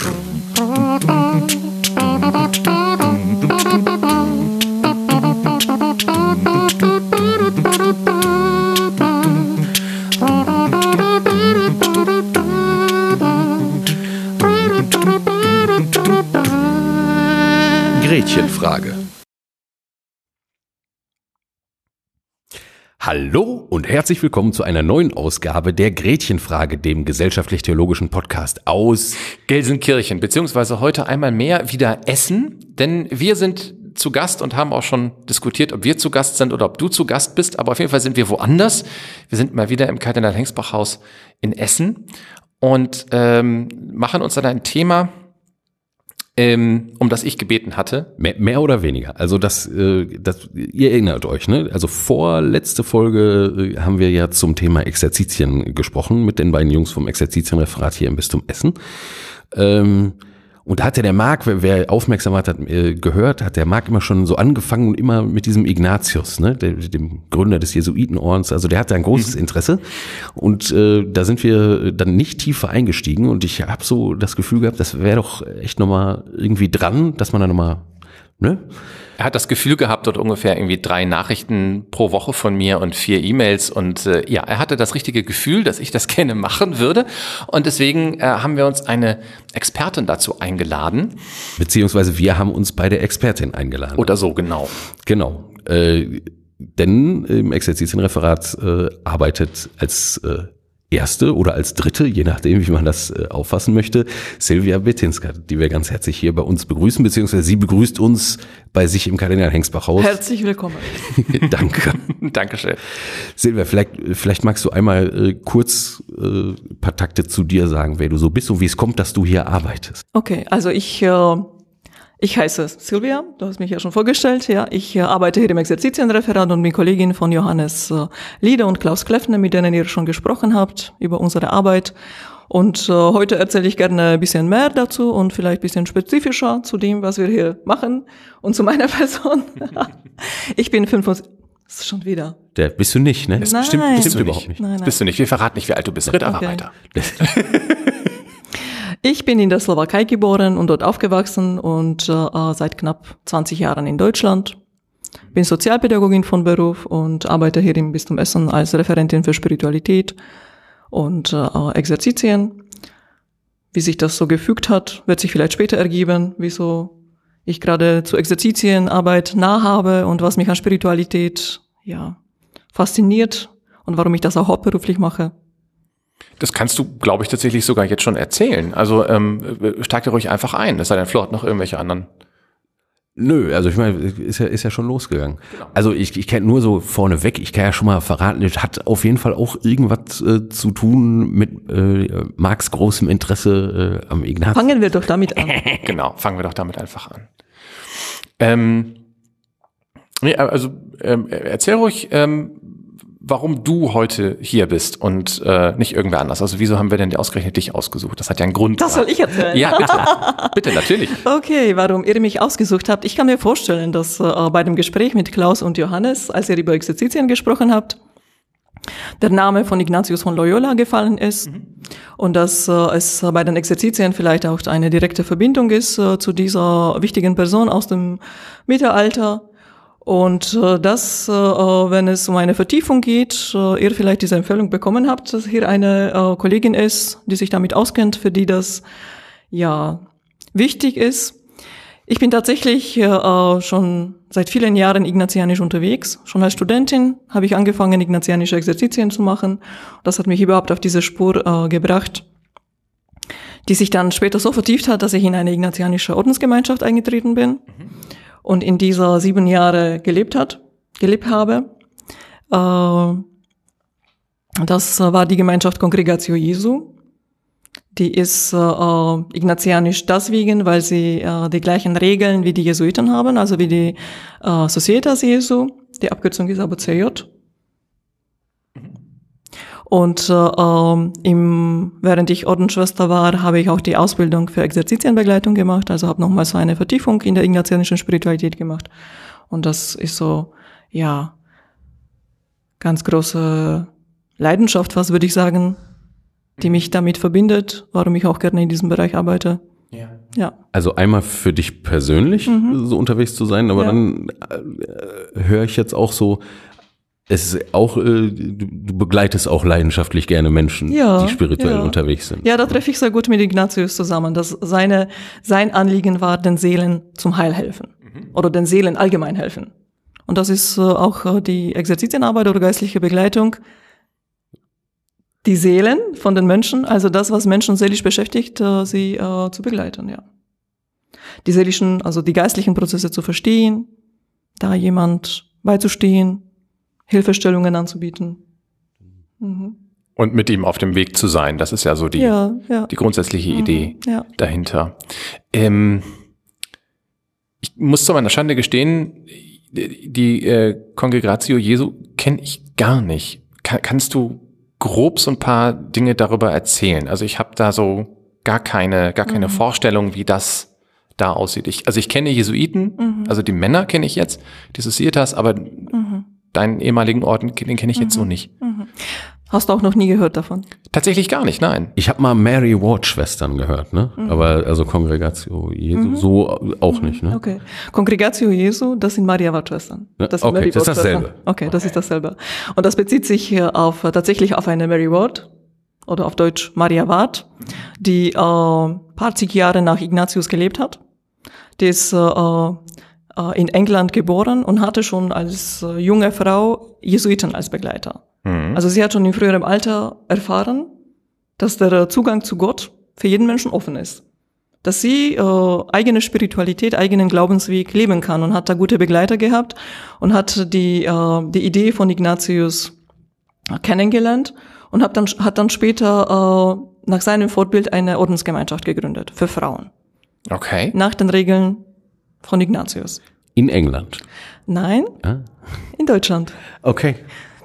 Mm-hmm. Herzlich willkommen zu einer neuen Ausgabe der Gretchenfrage, dem gesellschaftlich-theologischen Podcast aus Gelsenkirchen, beziehungsweise heute einmal mehr wieder Essen, denn wir sind zu Gast und haben auch schon diskutiert, ob wir zu Gast sind oder ob du zu Gast bist, aber auf jeden Fall sind wir woanders. Wir sind mal wieder im Kardinal-Hengsbach-Haus in Essen und ähm, machen uns dann ein Thema ähm, um das ich gebeten hatte. Mehr, mehr oder weniger. Also das, äh, das, ihr erinnert euch, ne? Also vorletzte Folge äh, haben wir ja zum Thema Exerzitien gesprochen mit den beiden Jungs vom Exerzitienreferat hier im Bistum Essen. Ähm, und da hat ja der Marc, wer, wer aufmerksam hat, hat äh, gehört, hat der Marc immer schon so angefangen und immer mit diesem Ignatius, ne, der, dem Gründer des Jesuitenordens. Also der hatte ein großes mhm. Interesse. Und äh, da sind wir dann nicht tiefer eingestiegen. Und ich habe so das Gefühl gehabt, das wäre doch echt nochmal irgendwie dran, dass man da nochmal, ne? Er hat das Gefühl gehabt, dort ungefähr irgendwie drei Nachrichten pro Woche von mir und vier E-Mails. Und äh, ja, er hatte das richtige Gefühl, dass ich das gerne machen würde. Und deswegen äh, haben wir uns eine Expertin dazu eingeladen. Beziehungsweise wir haben uns bei der Expertin eingeladen. Oder so, genau. Genau. Äh, denn im Exerzitienreferat äh, arbeitet als äh, erste oder als dritte, je nachdem, wie man das äh, auffassen möchte, Silvia Betinska, die wir ganz herzlich hier bei uns begrüßen, beziehungsweise sie begrüßt uns bei sich im Kardinal Hengsbach Haus. Herzlich willkommen. Danke. Dankeschön. Silvia, vielleicht, vielleicht magst du einmal äh, kurz äh, paar Takte zu dir sagen, wer du so bist und wie es kommt, dass du hier arbeitest. Okay, also ich äh, ich heiße Silvia, du hast mich ja schon vorgestellt. Ja, ich äh, arbeite hier im Exerzitienreferat und bin Kollegin von Johannes äh, Lieder und Klaus Kleffner, mit denen ihr schon gesprochen habt über unsere Arbeit. Und äh, heute erzähle ich gerne ein bisschen mehr dazu und vielleicht ein bisschen spezifischer zu dem, was wir hier machen und zu meiner Person. ich bin 25, das ist schon wieder. Der bist du nicht, ne? Das nein. Stimmt, bist du überhaupt nicht. Nein, nein. Bist du nicht. Wir verraten nicht, wie alt du bist. Ritt aber okay. weiter. Ich bin in der Slowakei geboren und dort aufgewachsen und äh, seit knapp 20 Jahren in Deutschland. Bin Sozialpädagogin von Beruf und arbeite hier im Bistum Essen als Referentin für Spiritualität und äh, Exerzitien. Wie sich das so gefügt hat, wird sich vielleicht später ergeben, wieso ich gerade zu Exerzitienarbeit nah habe und was mich an Spiritualität ja fasziniert und warum ich das auch hauptberuflich mache. Das kannst du, glaube ich, tatsächlich sogar jetzt schon erzählen. Also ähm, steig dir ruhig einfach ein. Es sei denn, Flo hat noch irgendwelche anderen. Nö, also ich meine, ist ja, ist ja schon losgegangen. Genau. Also ich, ich kenne nur so vorneweg, ich kann ja schon mal verraten, das hat auf jeden Fall auch irgendwas äh, zu tun mit äh, Marx großem Interesse äh, am Ignaz. Fangen wir doch damit an. genau, fangen wir doch damit einfach an. Ähm, nee, also ähm, erzähl ruhig, ähm, warum du heute hier bist und äh, nicht irgendwer anders. Also wieso haben wir denn ausgerechnet dich ausgesucht? Das hat ja einen Grund. Das soll ich erzählen. Ja, bitte. bitte, natürlich. Okay, warum ihr mich ausgesucht habt. Ich kann mir vorstellen, dass äh, bei dem Gespräch mit Klaus und Johannes, als ihr über Exerzitien gesprochen habt, der Name von Ignatius von Loyola gefallen ist mhm. und dass äh, es bei den Exerzitien vielleicht auch eine direkte Verbindung ist äh, zu dieser wichtigen Person aus dem Mittelalter und äh, das, äh, wenn es um eine Vertiefung geht, äh, ihr vielleicht diese Empfehlung bekommen habt, dass hier eine äh, Kollegin ist, die sich damit auskennt, für die das ja wichtig ist. Ich bin tatsächlich äh, schon seit vielen Jahren ignatianisch unterwegs. Schon als Studentin habe ich angefangen, ignatianische Exerzitien zu machen. Das hat mich überhaupt auf diese Spur äh, gebracht, die sich dann später so vertieft hat, dass ich in eine ignatianische Ordensgemeinschaft eingetreten bin. Mhm und in dieser sieben Jahre gelebt hat, gelebt habe. Äh, das war die Gemeinschaft Congregatio Jesu. Die ist äh, ignatianisch deswegen, weil sie äh, die gleichen Regeln wie die Jesuiten haben, also wie die äh, Societas Jesu. Die Abkürzung ist aber CJ. Und äh, ähm, im, während ich Ordensschwester war, habe ich auch die Ausbildung für Exerzitienbegleitung gemacht, also habe nochmal so eine Vertiefung in der ignatianischen Spiritualität gemacht. Und das ist so, ja, ganz große Leidenschaft, was würde ich sagen, die mich damit verbindet, warum ich auch gerne in diesem Bereich arbeite. Ja. Ja. Also einmal für dich persönlich so unterwegs zu sein, aber Ja. dann äh, höre ich jetzt auch so, es ist auch, äh, du, du begleitest auch leidenschaftlich gerne Menschen, Ja, die spirituell ja. unterwegs sind. Ja, da treffe ich sehr gut mit Ignatius zusammen, dass seine, sein Anliegen war, den Seelen zum Heil helfen. Oder den Seelen allgemein helfen. Und das ist äh, auch äh, die Exerzitienarbeit oder geistliche Begleitung. Die Seelen von den Menschen, also das, was Menschen seelisch beschäftigt, äh, sie äh, zu begleiten, ja. Die seelischen, also die geistlichen Prozesse zu verstehen, da jemand beizustehen, Hilfestellungen anzubieten. Mhm. Und mit ihm auf dem Weg zu sein. Das ist ja so die, Ja, ja. die grundsätzliche Idee ja. dahinter. Ähm, ich muss zu meiner Schande gestehen, die, äh, Congregatio Jesu kenne ich gar nicht. Ka kannst du grob so ein paar Dinge darüber erzählen? Also ich habe da so gar keine, gar keine Vorstellung, wie das da aussieht. Ich, also ich kenne Jesuiten, also die Männer kenne ich jetzt, die Societas, aber deinen ehemaligen Orden, den kenne ich jetzt so nicht. Hast du auch noch nie gehört davon? Tatsächlich gar nicht, nein. Ich habe mal Mary Ward Schwestern gehört, ne? Mhm. Aber also Kongregatio Jesu so auch nicht, ne? Okay. Congregatio Jesu, das sind Maria Schwestern. Ja, Das okay, Mary das ist Ward dasselbe. Schwestern. Okay, das ist dasselbe. Und das bezieht sich hier auf äh, tatsächlich auf eine Mary Ward oder auf Deutsch Maria Ward, die äh, paar zig Jahre nach Ignatius gelebt hat. Die ist äh, äh, in England geboren und hatte schon als äh, junge Frau Jesuiten als Begleiter. Also sie hat schon in früherem Alter erfahren, dass der Zugang zu Gott für jeden Menschen offen ist. Dass sie äh, eigene Spiritualität, eigenen Glaubensweg leben kann und hat da gute Begleiter gehabt und hat die, äh, die Idee von Ignatius kennengelernt und hat dann, hat dann später äh, nach seinem Fortbild eine Ordensgemeinschaft gegründet für Frauen. Okay. Nach den Regeln von Ignatius. In England. Nein, Ah. in Deutschland. Okay.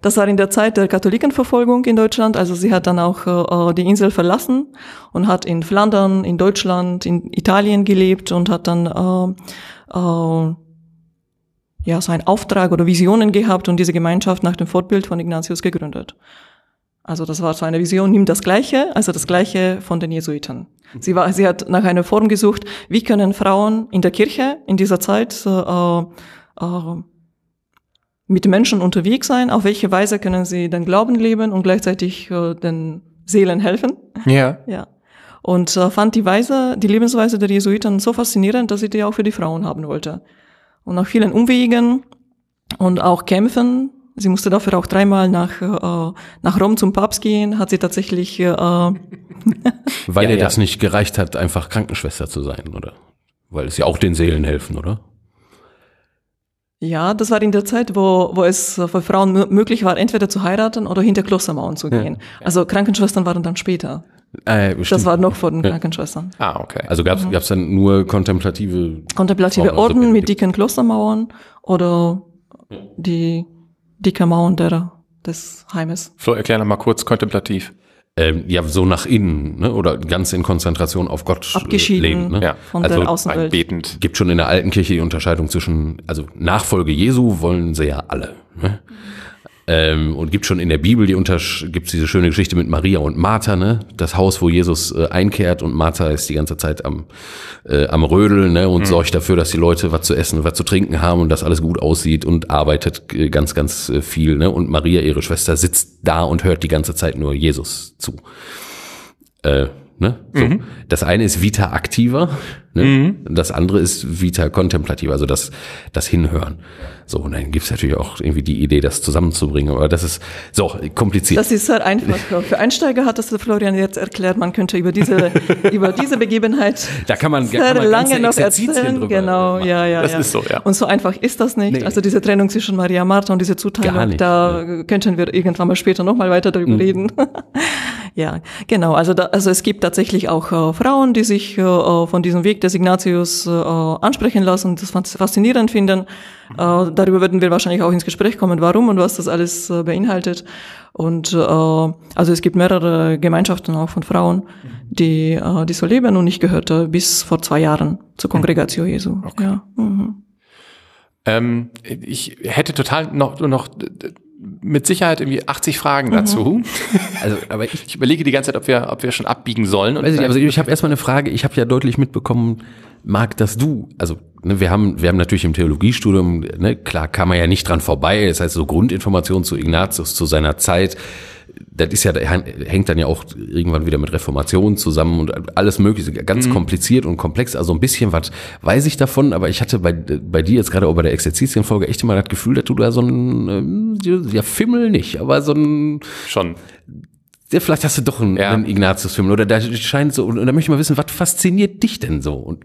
Das war in der Zeit der Katholikenverfolgung in Deutschland. Also sie hat dann auch äh, die Insel verlassen und hat in Flandern, in Deutschland, in Italien gelebt und hat dann äh, äh, ja so einen Auftrag oder Visionen gehabt und diese Gemeinschaft nach dem Fortbild von Ignatius gegründet. Also das war so eine Vision, nimm das Gleiche, also das Gleiche von den Jesuiten. Sie war, sie hat nach einer Form gesucht, wie können Frauen in der Kirche in dieser Zeit äh, äh, mit Menschen unterwegs sein, auf welche Weise können sie den Glauben leben und gleichzeitig äh, den Seelen helfen. Ja. Ja. Und äh, fand die Weise, die Lebensweise der Jesuiten so faszinierend, dass sie die auch für die Frauen haben wollte. Und nach vielen Umwegen und auch Kämpfen, sie musste dafür auch dreimal nach, äh, nach Rom zum Papst gehen, hat sie tatsächlich, äh, Weil Ja, ihr ja. das nicht gereicht hat, einfach Krankenschwester zu sein, oder? Weil es ja auch den Seelen helfen, oder? ja, das war in der Zeit, wo, wo es für Frauen mö- möglich war, entweder zu heiraten oder hinter Klostermauern zu gehen. Also Krankenschwestern waren dann später. Äh, Das war noch vor den Krankenschwestern. Ah, okay. Also gab es dann nur kontemplative. Kontemplative Frauen, also Orden mit dicken Klostermauern oder die dicke Mauern der, des Heimes. Flo, erklär noch mal kurz kontemplativ. Ähm, ja, so nach innen, ne? Oder ganz in Konzentration auf Gott äh, Abgeschieden. leben. Ne? Ja. Von also der Außenwelt. Betend. gibt schon in der alten Kirche die Unterscheidung zwischen, also Nachfolge Jesu wollen sie ja alle. Ne? Ähm, und gibt schon in der Bibel die Untersch gibt's diese schöne Geschichte mit Maria und Martha, ne? Das Haus, wo Jesus äh, einkehrt und Martha ist die ganze Zeit am, äh, am Rödeln, ne? Und sorgt dafür, dass die Leute was zu essen, was zu trinken haben und dass alles gut aussieht und arbeitet äh, ganz, ganz äh, viel, ne? Und Maria, ihre Schwester, sitzt da und hört die ganze Zeit nur Jesus zu. Äh, ne? so. Das eine ist Vita activa, ne? das andere ist Vita contemplativa, also das, das Hinhören. So, und dann gibt's natürlich auch irgendwie die Idee, das zusammenzubringen, aber das ist so kompliziert. Das ist sehr einfach. Für Einsteiger hat das Florian jetzt erklärt. Man könnte über diese, über diese Begebenheit da kann man, sehr kann man lange noch erzählen. Genau, machen. ja, ja. Das ja. ist so, ja. Und so einfach ist das nicht. Nee. Also diese Trennung zwischen Maria Martha und diese Gar Zuteilung, nicht, da könnten wir irgendwann mal später nochmal weiter darüber Mhm. reden. ja, genau. Also, da, also es gibt tatsächlich auch äh, Frauen, die sich äh, von diesem Weg des Ignatius äh, ansprechen lassen und das fas- faszinierend finden. Äh, darüber würden wir wahrscheinlich auch ins Gespräch kommen, warum und was das alles äh, beinhaltet. Und äh, also es gibt mehrere Gemeinschaften auch von Frauen, die, äh, die so leben und ich gehörte bis vor zwei Jahren zur Kongregatio Jesu. Ja. Mhm. Ähm, ich hätte total noch, noch mit Sicherheit irgendwie 80 Fragen dazu. Also, aber ich, Ich überlege die ganze Zeit, ob wir, ob wir schon abbiegen sollen. Weiß nicht, also ich habe erstmal eine Frage. Ich habe ja deutlich mitbekommen, Marc, dass du, also ne, wir haben, wir haben natürlich im Theologiestudium, ne, klar kam man ja nicht dran vorbei. Das heißt, so Grundinformationen zu Ignatius zu seiner Zeit, das ist ja, hängt dann ja auch irgendwann wieder mit Reformation zusammen und alles Mögliche, ganz kompliziert und komplex. Also ein bisschen was weiß ich davon, aber ich hatte bei, bei dir jetzt gerade auch bei der Exerzitienfolge echt immer das Gefühl, dass du da so ein, ähm, ja, Fimmel nicht, aber so ein, schon. ja, vielleicht hast du doch einen, Ja. einen Ignatius-Film oder da scheint so, und, da möchte ich mal wissen, was fasziniert dich denn so? Und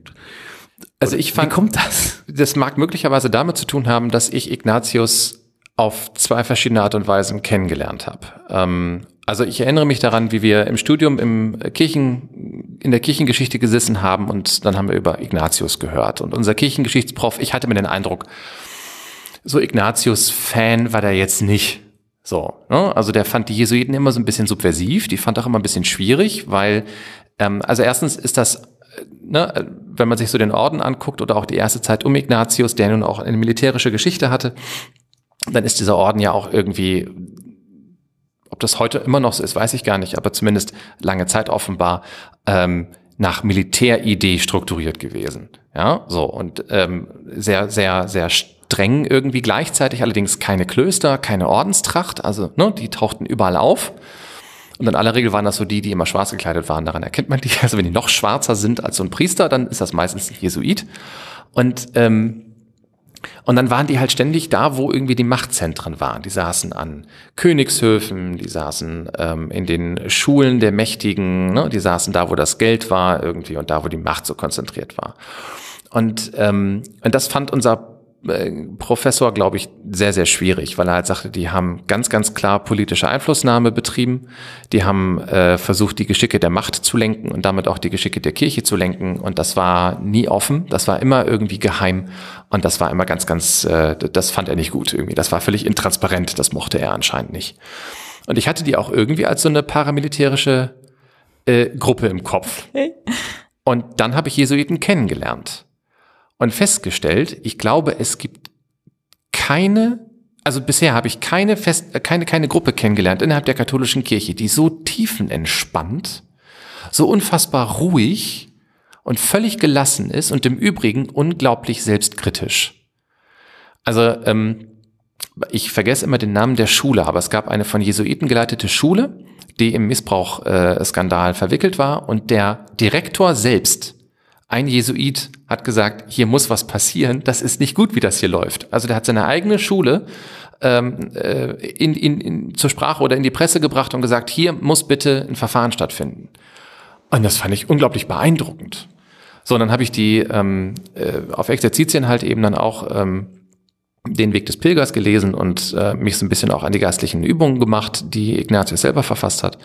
Also ich wie fand, kommt das? das mag möglicherweise damit zu tun haben, dass ich Ignatius auf zwei verschiedene Art und Weisen kennengelernt habe. Ähm, also ich erinnere mich daran, wie wir im Studium im Kirchen, in der Kirchengeschichte gesessen haben und dann haben wir über Ignatius gehört. Und unser Kirchengeschichtsprof, ich hatte mir den Eindruck, so Ignatius-Fan war der jetzt nicht. So, ne? also der fand die Jesuiten immer so ein bisschen subversiv, die fand auch immer ein bisschen schwierig, weil, ähm, also erstens ist das, äh, ne, wenn man sich so den Orden anguckt oder auch die erste Zeit um Ignatius, der nun auch eine militärische Geschichte hatte, dann ist dieser Orden ja auch irgendwie, ob das heute immer noch so ist, weiß ich gar nicht, aber zumindest lange Zeit offenbar ähm, nach Militäridee strukturiert gewesen. Ja, so und ähm, sehr, sehr, sehr streng irgendwie gleichzeitig, allerdings keine Klöster, keine Ordenstracht, also ne, die tauchten überall auf. Und in aller Regel waren das so die, die immer schwarz gekleidet waren. Daran erkennt man die. Also wenn die noch schwarzer sind als so ein Priester, dann ist das meistens ein Jesuit. Und ähm, und dann waren die halt ständig da, wo irgendwie die Machtzentren waren. Die saßen an Königshöfen, die saßen ähm, in den Schulen der Mächtigen, ne? die saßen da, wo das Geld war irgendwie und da, wo die Macht so konzentriert war. Und, ähm, und das fand unser Professor, glaube ich, sehr, sehr schwierig, weil er halt sagte, die haben ganz, ganz klar politische Einflussnahme betrieben. Die haben äh, versucht, die Geschicke der Macht zu lenken und damit auch die Geschicke der Kirche zu lenken. Und das war nie offen, das war immer irgendwie geheim. Und das war immer ganz, ganz, äh, das fand er nicht gut irgendwie. Das war völlig intransparent, das mochte er anscheinend nicht. Und ich hatte die auch irgendwie als so eine paramilitärische äh, Gruppe im Kopf. Und dann habe ich Jesuiten kennengelernt und festgestellt, ich glaube, es gibt keine, also bisher habe ich keine fest, äh, keine, keine Gruppe kennengelernt innerhalb der katholischen Kirche, die so tiefenentspannt, so unfassbar ruhig und völlig gelassen ist und im Übrigen unglaublich selbstkritisch. Also ähm, ich vergesse immer den Namen der Schule, aber es gab eine von Jesuiten geleitete Schule, die im Missbrauchskandal verwickelt war und der Direktor selbst, ein Jesuit, hat gesagt, hier muss was passieren, das ist nicht gut, wie das hier läuft. Also der hat seine eigene Schule ähm, äh, in, in, in, zur Sprache oder in die Presse gebracht und gesagt, hier muss bitte ein Verfahren stattfinden. Und das fand ich unglaublich beeindruckend. So, und dann habe ich die ähm, äh, auf Exerzitien halt eben dann auch ähm, den Weg des Pilgers gelesen und äh, mich so ein bisschen auch an die geistlichen Übungen gemacht, die Ignatius selber verfasst hat.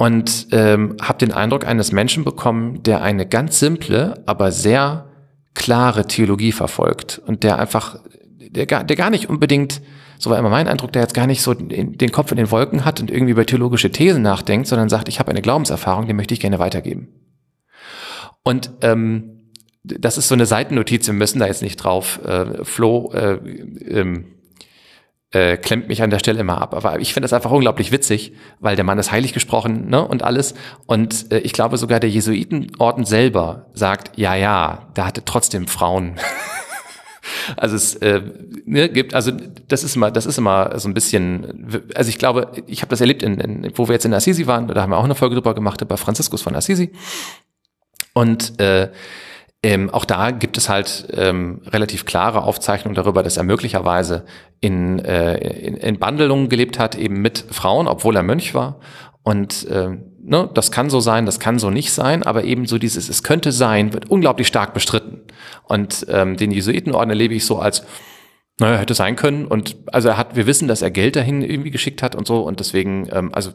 Und ähm, habe den Eindruck eines Menschen bekommen, der eine ganz simple, aber sehr klare Theologie verfolgt und der einfach, der gar, der gar nicht unbedingt, so war immer mein Eindruck, der jetzt gar nicht so den Kopf in den Wolken hat und irgendwie über theologische Thesen nachdenkt, sondern sagt, ich habe eine Glaubenserfahrung, die möchte ich gerne weitergeben. Und ähm, das ist so eine Seitennotiz, wir müssen da jetzt nicht drauf. Äh, Flo äh, ähm, äh, klemmt mich an der Stelle immer ab. Aber ich finde das einfach unglaublich witzig, weil der Mann ist heilig gesprochen ne, und alles. Und äh, ich glaube sogar der Jesuitenorden selber sagt, ja, ja, da hatte trotzdem Frauen. also es äh, ne, gibt, also das ist immer, das ist immer so ein bisschen, also ich glaube, ich habe das erlebt, in, in, wo wir jetzt in Assisi waren, da haben wir auch eine Folge drüber gemacht, bei Franziskus von Assisi. Und äh, ähm, auch da gibt es halt ähm, relativ klare Aufzeichnungen darüber, dass er möglicherweise in, äh, in, in Bandelungen gelebt hat, eben mit Frauen, obwohl er Mönch war. Und äh, ne, das kann so sein, das kann so nicht sein, aber eben so dieses, es könnte sein, wird unglaublich stark bestritten. Und ähm, den Jesuitenorden erlebe ich so als, naja, hätte sein können. Und also er hat, wir wissen, dass er Geld dahin irgendwie geschickt hat und so. Und deswegen, ähm, also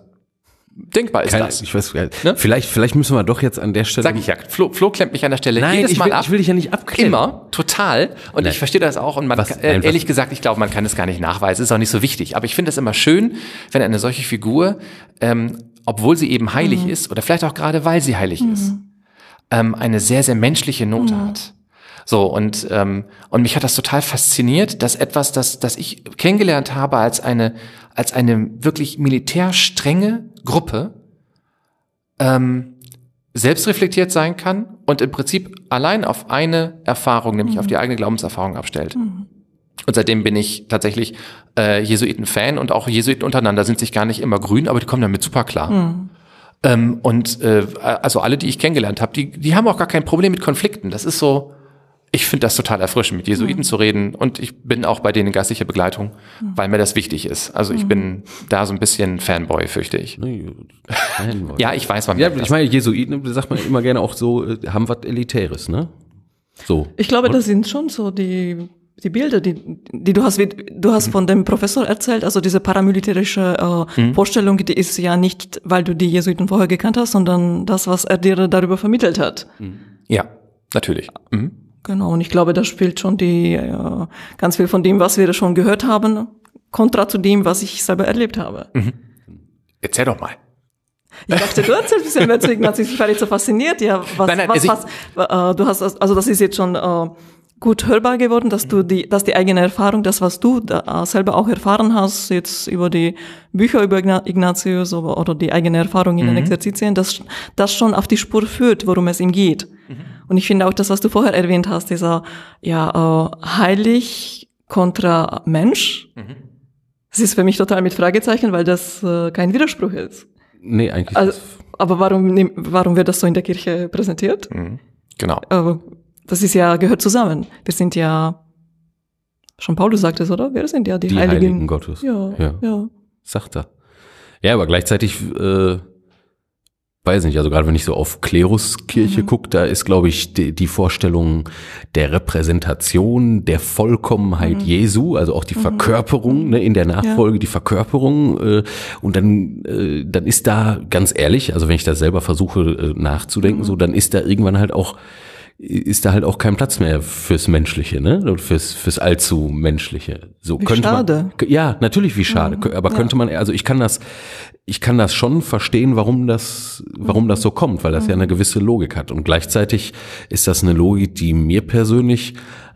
denkbar ist Keine, das. ich weiß, Ne? vielleicht, vielleicht müssen wir doch jetzt an der Stelle. Sag ich ja. Flo, Flo klemmt mich an der Stelle Nein, jedes ich Mal will, ab. ich will dich ja nicht abklemmen. Immer, total. Und Nein. ich verstehe das auch. Und man, Was- äh, was- ehrlich gesagt, ich glaube, man kann es gar nicht nachweisen. Ist auch nicht so wichtig. Aber ich finde es immer schön, wenn eine solche Figur, ähm, obwohl sie eben heilig ist, oder vielleicht auch gerade weil sie heilig ist, ähm, eine sehr, sehr menschliche Note hat. So, und, ähm, und mich hat das total fasziniert, dass etwas, das, das ich kennengelernt habe als eine, als eine wirklich militärstrenge Gruppe, ähm, selbstreflektiert sein kann und im Prinzip allein auf eine Erfahrung, nämlich mhm. auf die eigene Glaubenserfahrung abstellt. Mhm. Und seitdem bin ich tatsächlich äh, Jesuiten-Fan und auch Jesuiten untereinander sind sich gar nicht immer grün, aber die kommen damit super klar. Mhm. Ähm, und äh, also alle, die ich kennengelernt habe, die, die haben auch gar kein Problem mit Konflikten. Das ist so, ich finde das total erfrischend, mit Jesuiten mhm. zu reden und ich bin auch bei denen in geistlicher Begleitung, mhm. weil mir das wichtig ist. Also ich mhm. bin da so ein bisschen Fanboy, fürchte ich. Fanboy. ja, ich weiß, man Ja, ich meine, Jesuiten, sagt man immer gerne auch so, äh, haben was Elitäres, ne? So. Ich glaube, das sind schon so die die Bilder, die, die du hast, du hast mhm. von dem Professor erzählt, also diese paramilitärische äh, mhm. Vorstellung, die ist ja nicht, weil du die Jesuiten vorher gekannt hast, sondern das, was er dir darüber vermittelt hat. Ja, natürlich. Mhm. Genau, und ich glaube, da spielt schon die äh, ganz viel von dem, was wir schon gehört haben, kontra zu dem, was ich selber erlebt habe. Mhm. Erzähl doch mal. Ich dachte, du erzählst ein bisschen mehr zu Ignatius. Ich war jetzt so fasziniert. Ja, was, nein, nein, was, also was, äh, du hast, also das ist jetzt schon äh, gut hörbar geworden, dass du die, dass die eigene Erfahrung, das, was du da selber auch erfahren hast, jetzt über die Bücher über Ignatius oder, oder die eigene Erfahrung in mhm. den Exerzitien, das, das schon auf die Spur führt, worum es ihm geht. Mhm. Und ich finde auch das, was du vorher erwähnt hast, dieser, ja, äh, heilig kontra Mensch. Mhm. Das ist für mich total mit Fragezeichen, weil das äh, kein Widerspruch ist. Nee, eigentlich also, Aber warum, warum wird das so in der Kirche präsentiert? Mhm. Genau. Äh, das ist ja, gehört zusammen. Wir sind ja, schon Paulus sagt es, oder? Wir sind ja die, die Heiligen. Heiligen Gottes. Ja, ja, ja. Sagt er. Ja, aber gleichzeitig, äh, weiß nicht, also gerade wenn ich so auf Kleruskirche mhm. gucke, da ist, glaube ich, die, die, Vorstellung der Repräsentation, der Vollkommenheit mhm. Jesu, also auch die mhm. Verkörperung ne, in der Nachfolge, ja. die Verkörperung. Äh, und dann, äh, dann ist da, ganz ehrlich, also wenn ich da selber versuche äh, nachzudenken, mhm. so, dann ist da irgendwann halt auch ist da halt auch kein Platz mehr fürs Menschliche, ne? Oder fürs, fürs allzu Menschliche. So wie könnte schade. man. Ja, natürlich wie schade. Ja, aber könnte man, also ich kann das, ich kann das schon verstehen, warum das, warum das so kommt, weil das ja eine gewisse Logik hat. Und gleichzeitig ist das eine Logik, die mir persönlich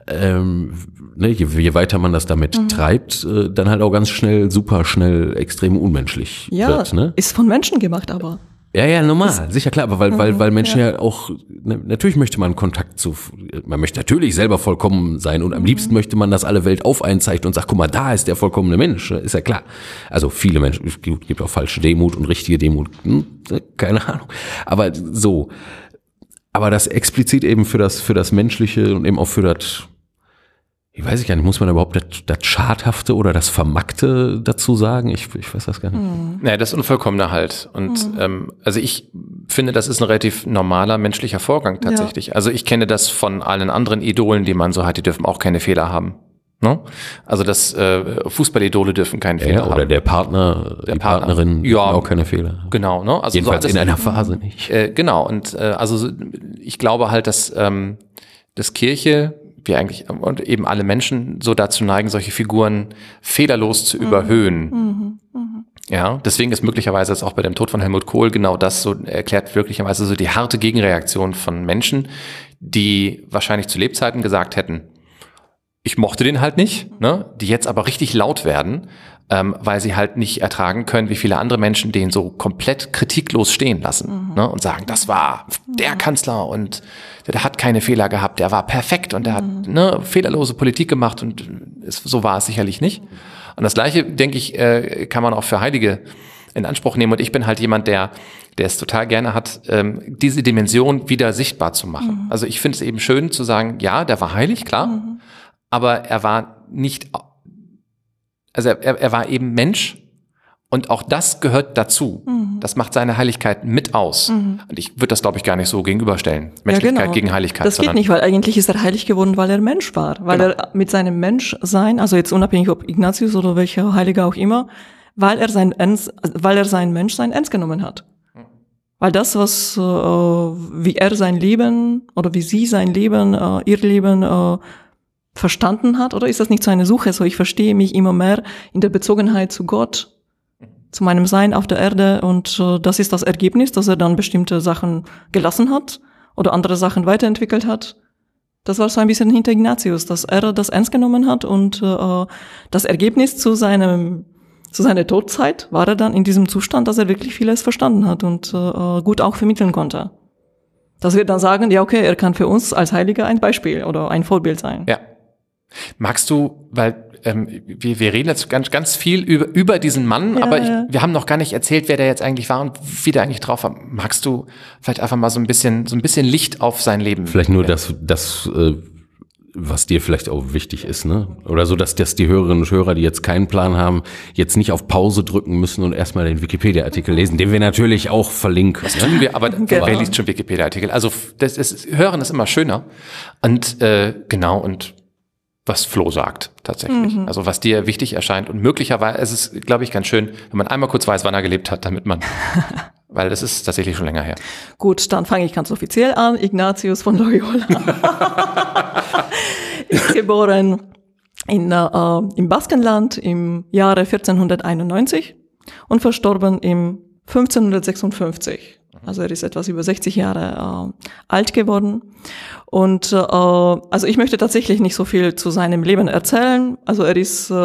ähm, ne, je, je weiter man das damit mhm. treibt, äh, dann halt auch ganz schnell, super schnell, extrem unmenschlich ja, wird. Ne? Ist von Menschen gemacht, aber. Ja, ja, normal, das, sicher klar, aber weil, weil, weil Menschen ja, ja auch, ne, natürlich möchte man Kontakt zu, man möchte natürlich selber vollkommen sein und am mhm. liebsten möchte man, dass alle Welt auf einen zeigt und sagt, guck mal, da ist der vollkommene Mensch, ist ja klar. Also viele Menschen, es gibt auch falsche Demut und richtige Demut, hm, keine Ahnung. Aber so, aber das explizit eben für das, für das Menschliche und eben auch für das, ich weiß gar nicht, muss man überhaupt das, das Schadhafte oder das Vermackte dazu sagen? Ich, ich weiß das gar nicht. Mhm. Naja, das Unvollkommene halt. Und mhm. ähm, also ich finde, das ist ein relativ normaler menschlicher Vorgang tatsächlich. Ja. Also ich kenne das von allen anderen Idolen, die man so hat, die dürfen auch keine Fehler haben. Ne? Also das äh, Fußballidole dürfen keinen Fehler ja, oder haben. Oder der Partner, der die Partner, Partnerin ja, auch keine Fehler. Genau, ne? Also Jedenfalls so in einer Phase nicht. Äh, genau, und äh, also ich glaube halt, dass, ähm, dass Kirche wir eigentlich und eben alle Menschen so dazu neigen, solche Figuren fehlerlos zu mhm. überhöhen. Mhm. Mhm. Ja, deswegen ist möglicherweise jetzt auch bei dem Tod von Helmut Kohl genau das so erklärt wirklicherweise so die harte Gegenreaktion von Menschen, die wahrscheinlich zu Lebzeiten gesagt hätten, ich mochte den halt nicht, ne? die jetzt aber richtig laut werden, ähm, weil sie halt nicht ertragen können, wie viele andere Menschen den so komplett kritiklos stehen lassen mhm. ne? und sagen, das war der Kanzler und der hat keine Fehler gehabt, der war perfekt und der hat mhm. ne, fehlerlose Politik gemacht und es, so war es sicherlich nicht. Und das Gleiche, denke ich, äh, kann man auch für Heilige in Anspruch nehmen. Und ich bin halt jemand, der, der es total gerne hat, ähm, diese Dimension wieder sichtbar zu machen. Mhm. Also ich finde es eben schön zu sagen, ja, der war heilig, klar, mhm. Aber er war nicht also er, er war eben Mensch und auch das gehört dazu. Mhm. Das macht seine Heiligkeit mit aus. Mhm. Und ich würde das, glaube ich, gar nicht so gegenüberstellen. Menschlichkeit ja, genau. gegen Heiligkeit. Das geht nicht, weil eigentlich ist er heilig geworden, weil er Mensch war. Weil genau. er mit seinem Menschsein, also jetzt unabhängig ob Ignatius oder welcher Heiliger auch immer, weil er sein, Ernst, weil er sein Menschsein ernst genommen hat. Weil das, was, äh, wie er sein Leben oder wie sie sein Leben, äh, ihr Leben äh, verstanden hat? Oder ist das nicht so eine Suche? So, ich verstehe mich immer mehr in der Bezogenheit zu Gott, zu meinem Sein auf der Erde und äh, das ist das Ergebnis, dass er dann bestimmte Sachen gelassen hat oder andere Sachen weiterentwickelt hat. Das war so ein bisschen hinter Ignatius, dass er das ernst genommen hat und äh, das Ergebnis zu seinem zu seiner Todzeit war er dann in diesem Zustand, dass er wirklich vieles verstanden hat und äh, gut auch vermitteln konnte. Dass wir dann sagen, ja okay, er kann für uns als Heiliger ein Beispiel oder ein Vorbild sein. Ja. Magst du, weil ähm, wir, wir reden jetzt ganz, ganz viel über, über diesen Mann, Ja, aber ich, ja. wir haben noch gar nicht erzählt, wer der jetzt eigentlich war und wie der eigentlich drauf war. Magst du vielleicht einfach mal so ein bisschen, so ein bisschen Licht auf sein Leben? Vielleicht nur das, das äh, was dir vielleicht auch wichtig ist, ne? Oder so, dass, dass die Hörerinnen und Hörer, die jetzt keinen Plan haben, jetzt nicht auf Pause drücken müssen und erstmal den Wikipedia-Artikel lesen, den wir natürlich auch verlinken. Das tun wir, aber Genau. wer liest schon Wikipedia-Artikel? Also das ist, Hören ist immer schöner. Und äh, genau, und was Flo sagt, tatsächlich. Mhm. Also was dir wichtig erscheint. Und möglicherweise es ist es, glaube ich, ganz schön, wenn man einmal kurz weiß, wann er gelebt hat, damit man, weil das ist tatsächlich schon länger her. Gut, dann fange ich ganz offiziell an. Ignatius von Loyola. ist geboren in, äh, im Baskenland im Jahre 1491 und verstorben im 1556. Also er ist etwas über 60 Jahre äh, alt geworden. Und äh, also ich möchte tatsächlich nicht so viel zu seinem Leben erzählen. Also er ist äh,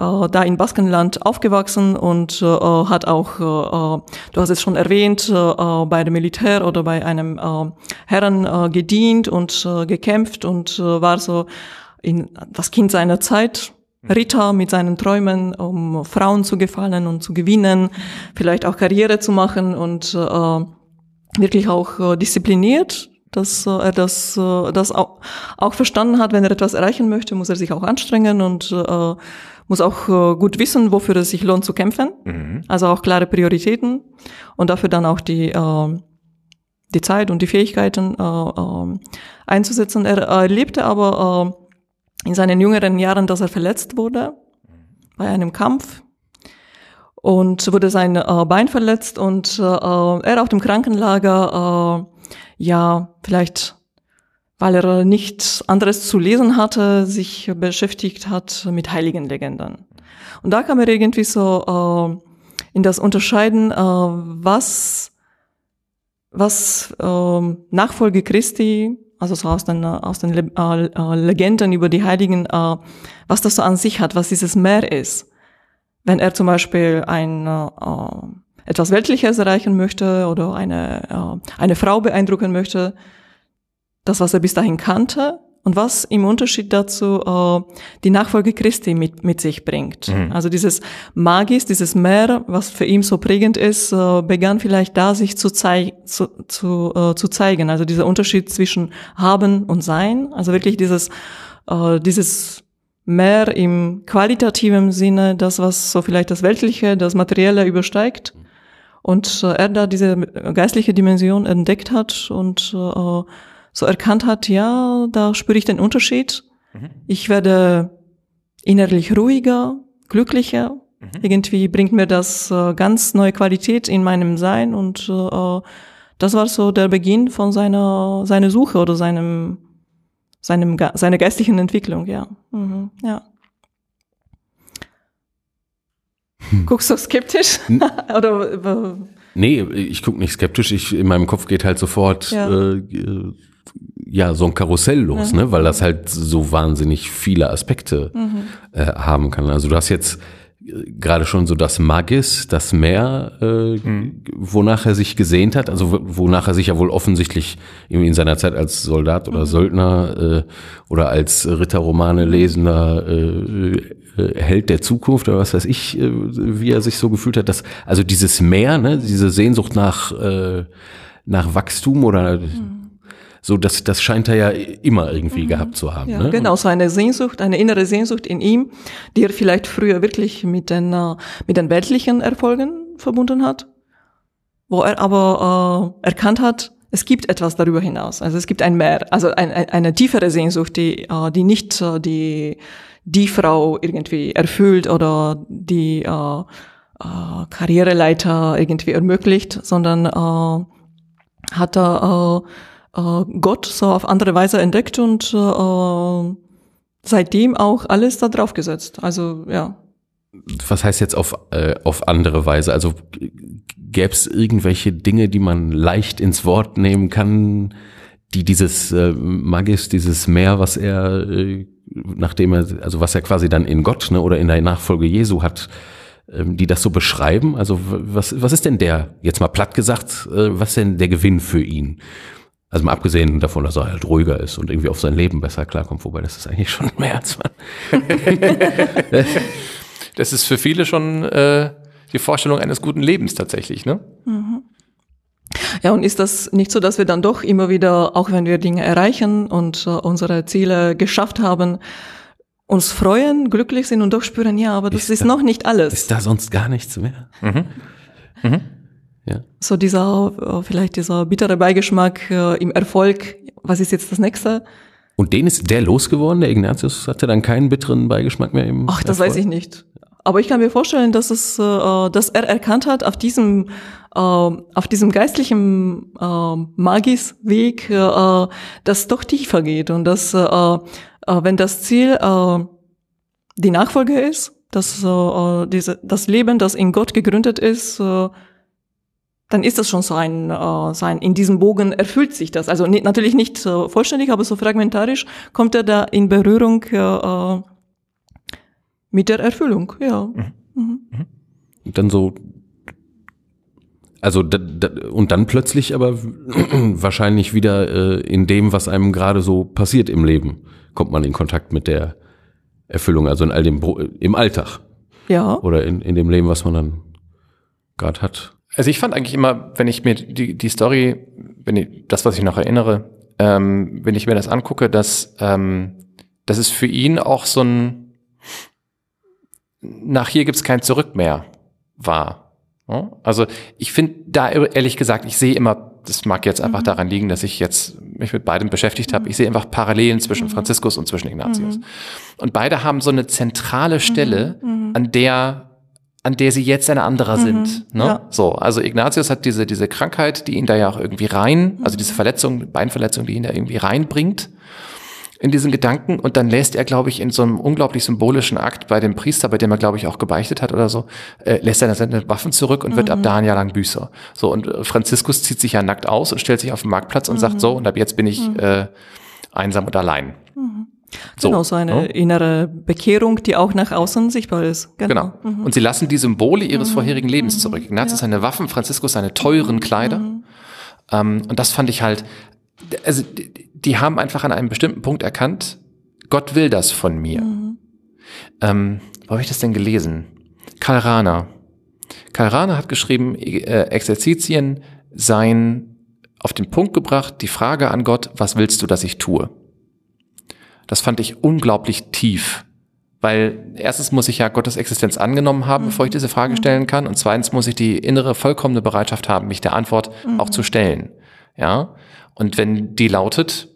äh, da in Baskenland aufgewachsen und äh, hat auch, äh, äh, du hast es schon erwähnt, äh, äh, bei dem Militär oder bei einem äh, Herren äh, gedient und äh, gekämpft und äh, war so in das Kind seiner Zeit. Ritter mit seinen Träumen, um Frauen zu gefallen und zu gewinnen, vielleicht auch Karriere zu machen und äh, wirklich auch äh, diszipliniert, dass äh, er das, äh, das auch, auch verstanden hat, wenn er etwas erreichen möchte, muss er sich auch anstrengen und äh, muss auch äh, gut wissen, wofür es sich lohnt zu kämpfen. Also auch klare Prioritäten und dafür dann auch die, äh, die Zeit und die Fähigkeiten äh, äh, einzusetzen. Er äh, lebte aber äh, in seinen jüngeren Jahren, dass er verletzt wurde bei einem Kampf und wurde sein äh, Bein verletzt und äh, er auf dem Krankenlager, äh, ja, vielleicht weil er nichts anderes zu lesen hatte, sich beschäftigt hat mit heiligen Legenden. Und da kam er irgendwie so äh, in das Unterscheiden, äh, was, was äh, Nachfolge Christi, also so aus den, aus den Le äh, äh, Legenden über die Heiligen, äh, was das so an sich hat, was dieses Meer ist. Wenn er zum Beispiel ein äh, etwas Weltliches erreichen möchte oder eine, äh, eine Frau beeindrucken möchte, das, was er bis dahin kannte und was im Unterschied dazu äh, die Nachfolge Christi mit, mit sich bringt. Mhm. Also dieses Magis, dieses Meer, was für ihn so prägend ist, äh, begann vielleicht da sich zu, zei zu, zu, äh, zu zeigen. Also dieser Unterschied zwischen Haben und Sein, also wirklich dieses, äh, dieses mehr im qualitativen Sinne, das, was so vielleicht das Weltliche, das Materielle übersteigt. Und äh, er da diese geistliche Dimension entdeckt hat und äh, so erkannt hat, ja, da spüre ich den Unterschied. Ich werde innerlich ruhiger, glücklicher. Irgendwie bringt mir das äh, ganz neue Qualität in meinem Sein und äh, das war so der Beginn von seiner seiner Suche oder seinem seinem seiner geistlichen Entwicklung, ja. Mhm, ja. Guckst du skeptisch? oder äh, Nee, ich gucke nicht skeptisch. Ich, in meinem Kopf geht halt sofort Ja. äh, äh, ja so ein Karussell los, ne? weil das halt so wahnsinnig viele Aspekte äh, haben kann. Also du hast jetzt äh, gerade schon so das Magis, das Meer, äh, wonach er sich gesehnt hat, also wo- wonach er sich ja wohl offensichtlich in seiner Zeit als Soldat oder Söldner äh, oder als Ritterromane lesender äh, äh, Held der Zukunft oder was weiß ich, äh, wie er sich so gefühlt hat. Dass, also dieses Meer, ne, diese Sehnsucht nach, äh, nach Wachstum oder so, das, das scheint er ja immer irgendwie gehabt zu haben. Ja, ne? genau, so eine Sehnsucht, eine innere Sehnsucht in ihm, die er vielleicht früher wirklich mit den, äh, mit den weltlichen Erfolgen verbunden hat, wo er aber äh, erkannt hat, es gibt etwas darüber hinaus. Also es gibt ein Mehr, also ein, ein, eine tiefere Sehnsucht, die, äh, die nicht äh, die, die Frau irgendwie erfüllt oder die äh, äh, Karriereleiter irgendwie ermöglicht, sondern äh, hat er äh, äh, Gott so auf andere Weise entdeckt und äh, seitdem auch alles da drauf gesetzt. Also ja. Was heißt jetzt auf, äh, auf andere Weise? Also gäbe es irgendwelche Dinge, die man leicht ins Wort nehmen kann, die dieses äh, Magis, dieses Meer, was er, äh, nachdem er, also was er quasi dann in Gott ne, oder in der Nachfolge Jesu hat, ähm, die das so beschreiben. Also was, was ist denn der, jetzt mal platt gesagt, äh, was denn der Gewinn für ihn? Also mal abgesehen davon, dass er halt ruhiger ist und irgendwie auf sein Leben besser klarkommt, wobei das ist eigentlich schon mehr als man. das ist für viele schon äh, die Vorstellung eines guten Lebens tatsächlich, ne? Mhm. Ja, und ist das nicht so, dass wir dann doch immer wieder, auch wenn wir Dinge erreichen und äh, unsere Ziele geschafft haben, uns freuen, glücklich sind und doch spüren, ja, aber das ist, ist da, noch nicht alles. Ist da sonst gar nichts mehr? Mhm. Mhm. Ja. So dieser, äh, vielleicht dieser bittere Beigeschmack äh, im Erfolg. Was ist jetzt das nächste? Und den ist der losgeworden, der Ignatius hatte dann keinen bitteren Beigeschmack mehr im Ach, das Erfolg? weiß ich nicht. Aber ich kann mir vorstellen, dass es, äh, dass er erkannt hat, auf diesem, auf diesem geistlichen Magisweg, dass doch tiefer geht und dass, wenn das Ziel die Nachfolge ist, dass diese, das Leben, das in Gott gegründet ist, dann ist das schon so ein, äh, so ein, in diesem Bogen erfüllt sich das. Also nicht, natürlich nicht äh, vollständig, aber so fragmentarisch kommt er da in Berührung äh, mit der Erfüllung, ja. Mhm. Mhm. Und dann so, also da, da, und dann plötzlich aber wahrscheinlich wieder äh, in dem, was einem gerade so passiert im Leben, kommt man in Kontakt mit der Erfüllung, also in all dem im Alltag. Ja. Oder in, in dem Leben, was man dann gerade hat. Also ich fand eigentlich immer, wenn ich mir die, die Story, wenn ich, das, was ich noch erinnere, ähm, wenn ich mir das angucke, dass, ähm, dass es für ihn auch so ein nach hier gibt's kein Zurück mehr war. Also ich finde da ehrlich gesagt, ich sehe immer, das mag jetzt einfach mhm. daran liegen, dass ich jetzt mich mit beidem beschäftigt habe. Ich sehe einfach Parallelen zwischen mhm. Franziskus und zwischen Ignatius. Mhm. Und beide haben so eine zentrale Stelle, mhm. Mhm. an der an der sie jetzt ein anderer mhm, sind. Ne? Ja. So, also Ignatius hat diese, diese Krankheit, die ihn da ja auch irgendwie rein, also diese Verletzung, Beinverletzung, die ihn da irgendwie reinbringt in diesen Gedanken und dann lässt er, glaube ich, in so einem unglaublich symbolischen Akt bei dem Priester, bei dem er, glaube ich, auch gebeichtet hat oder so, äh, lässt er dann seine Waffen zurück und mhm. wird ab da ein Jahr lang Büßer. So, und äh, Franziskus zieht sich ja nackt aus und stellt sich auf den Marktplatz und mhm. sagt so, und ab jetzt bin ich mhm. äh, einsam und allein. Mhm. So, genau, so eine ja. innere Bekehrung, die auch nach außen sichtbar ist. Genau. genau. Mhm. Und sie lassen die Symbole ihres mhm. vorherigen Lebens mhm. zurück. Ignatius ja. seine Waffen, Franziskus seine teuren mhm. Kleider. Mhm. Ähm, und das fand ich halt, also die, die, haben einfach an einem bestimmten Punkt erkannt, Gott will das von mir. Mhm. Ähm, wo habe ich das denn gelesen? Karl Rahner. Karl Rahner hat geschrieben, äh, Exerzitien seien auf den Punkt gebracht, die Frage an Gott, was willst du, dass ich tue? Das fand ich unglaublich tief. Weil erstens muss ich ja Gottes Existenz angenommen haben, mhm. bevor ich diese Frage mhm. stellen kann. Und zweitens muss ich die innere, vollkommene Bereitschaft haben, mich der Antwort mhm. auch zu stellen. Ja. Und wenn die lautet,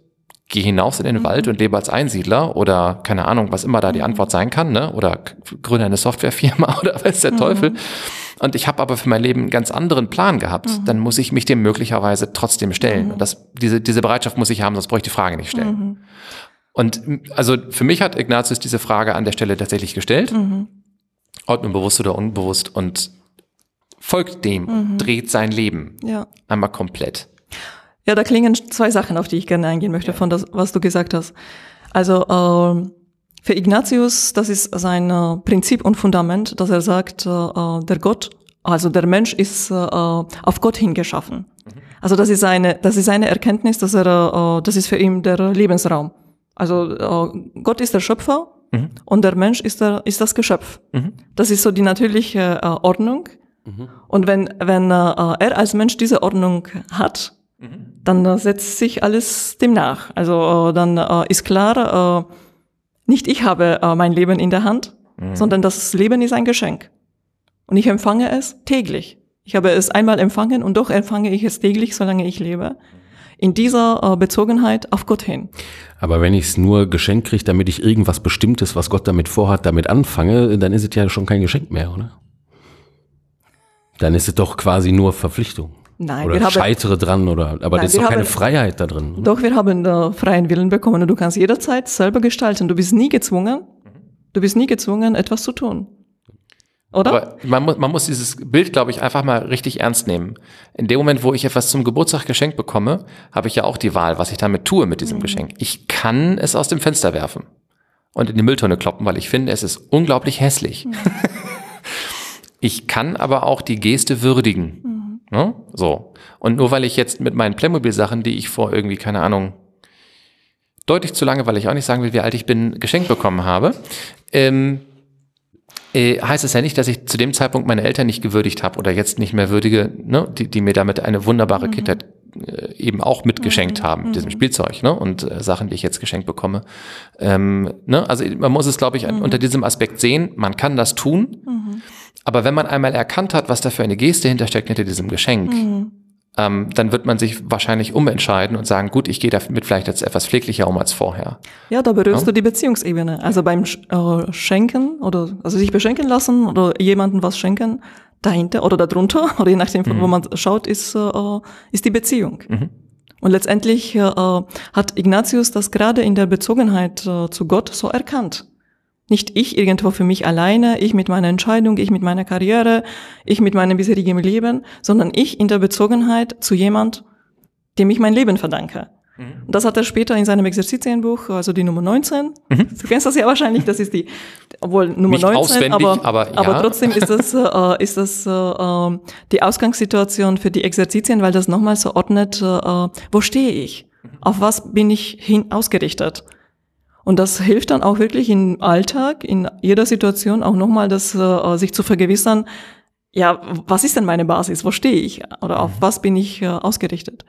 geh hinaus in den mhm. Wald und lebe als Einsiedler oder keine Ahnung, was immer da die mhm. Antwort sein kann, ne? Oder gründe eine Softwarefirma oder weiß der mhm. Teufel. Und ich habe aber für mein Leben einen ganz anderen Plan gehabt, mhm. dann muss ich mich dem möglicherweise trotzdem stellen. Und das, diese, diese Bereitschaft muss ich haben, sonst bräuchte ich die Frage nicht stellen. Und also für mich hat Ignatius diese Frage an der Stelle tatsächlich gestellt. Mhm. Ob nun bewusst oder unbewusst und folgt dem, mhm. dreht sein Leben. Ja. Einmal komplett. Ja, da klingen zwei Sachen, auf die ich gerne eingehen möchte, ja. von das, was du gesagt hast. Also äh, für Ignatius, das ist sein äh, Prinzip und Fundament, dass er sagt, äh, äh der Gott, also der Mensch ist äh, auf Gott hingeschaffen. Mhm. Also das ist eine, das ist eine Erkenntnis, dass er, äh, das ist für ihn der Lebensraum. Also äh, Gott ist der Schöpfer mhm. und der Mensch ist, der, ist das Geschöpf. Mhm. Das ist so die natürliche äh, Ordnung. Mhm. Und wenn, wenn äh, er als Mensch diese Ordnung hat, mhm. dann setzt sich alles dem nach. Also dann ist klar, nicht ich habe mein Leben in der Hand, mhm. sondern das Leben ist ein Geschenk. Und ich empfange es täglich. Ich habe es einmal empfangen und doch empfange ich es täglich, solange ich lebe in dieser äh, Bezogenheit auf Gott hin. Aber wenn ich es nur geschenkt kriege, damit ich irgendwas Bestimmtes, was Gott damit vorhat, damit anfange, dann ist es ja schon kein Geschenk mehr, oder? Dann ist es doch quasi nur Verpflichtung. Nein, oder wir scheitere dran oder aber nein, das ist doch keine haben, Freiheit da drin. Oder? Doch, wir haben äh, freien Willen bekommen und du kannst jederzeit selber gestalten. Du bist nie gezwungen. Du bist nie gezwungen, etwas zu tun. Oder? Aber man muss, man muss dieses Bild, glaube ich, einfach mal richtig ernst nehmen. In dem Moment, wo ich etwas zum Geburtstag geschenkt bekomme, habe ich ja auch die Wahl, was ich damit tue mit diesem Geschenk. Ich kann es aus dem Fenster werfen und in die Mülltonne kloppen, weil ich finde, es ist unglaublich hässlich. ich kann aber auch die Geste würdigen. Ne? So. Und nur weil ich jetzt mit meinen Playmobil-Sachen, die ich vor irgendwie, keine Ahnung, deutlich zu lange, weil ich auch nicht sagen will, wie alt ich bin, geschenkt bekommen habe, ähm, äh, heißt es ja nicht, dass ich zu dem Zeitpunkt meine Eltern nicht gewürdigt habe oder jetzt nicht mehr würdige, ne, die, die mir damit eine wunderbare Kindheit äh, eben auch mitgeschenkt haben, diesem Spielzeug, ne, und äh, Sachen, die ich jetzt geschenkt bekomme. Ähm, ne, also man muss es, glaube ich, unter diesem Aspekt sehen, man kann das tun, aber wenn man einmal erkannt hat, was da für eine Geste hintersteckt hinter diesem Geschenk, ähm, dann wird man sich wahrscheinlich umentscheiden und sagen, gut, ich gehe damit vielleicht jetzt etwas pfleglicher um als vorher. Ja, da berührst Ja. du die Beziehungsebene. Also beim äh, Schenken oder also sich beschenken lassen oder jemandem was schenken, dahinter oder darunter, oder je nachdem, von wo man schaut, ist, äh, ist die Beziehung. Und letztendlich äh, hat Ignatius das gerade in der Bezogenheit äh, zu Gott so erkannt. Nicht ich irgendwo für mich alleine, ich mit meiner Entscheidung, ich mit meiner Karriere, ich mit meinem bisherigen Leben, sondern ich in der Bezogenheit zu jemand, dem ich mein Leben verdanke. Und das hat er später in seinem Exerzitienbuch, also die Nummer 19. Du kennst das ja wahrscheinlich, das ist die, obwohl Nummer Nicht 19, auswendig, aber, aber ja. aber trotzdem ist das, äh, ist das äh, äh, die Ausgangssituation für die Exerzitien, weil das nochmal so ordnet, äh, wo stehe ich? Auf was bin ich hin ausgerichtet? Und das hilft dann auch wirklich im Alltag, in jeder Situation auch nochmal, das äh, sich zu vergewissern, ja, was ist denn meine Basis? Wo stehe ich? Oder auf was bin ich äh, ausgerichtet?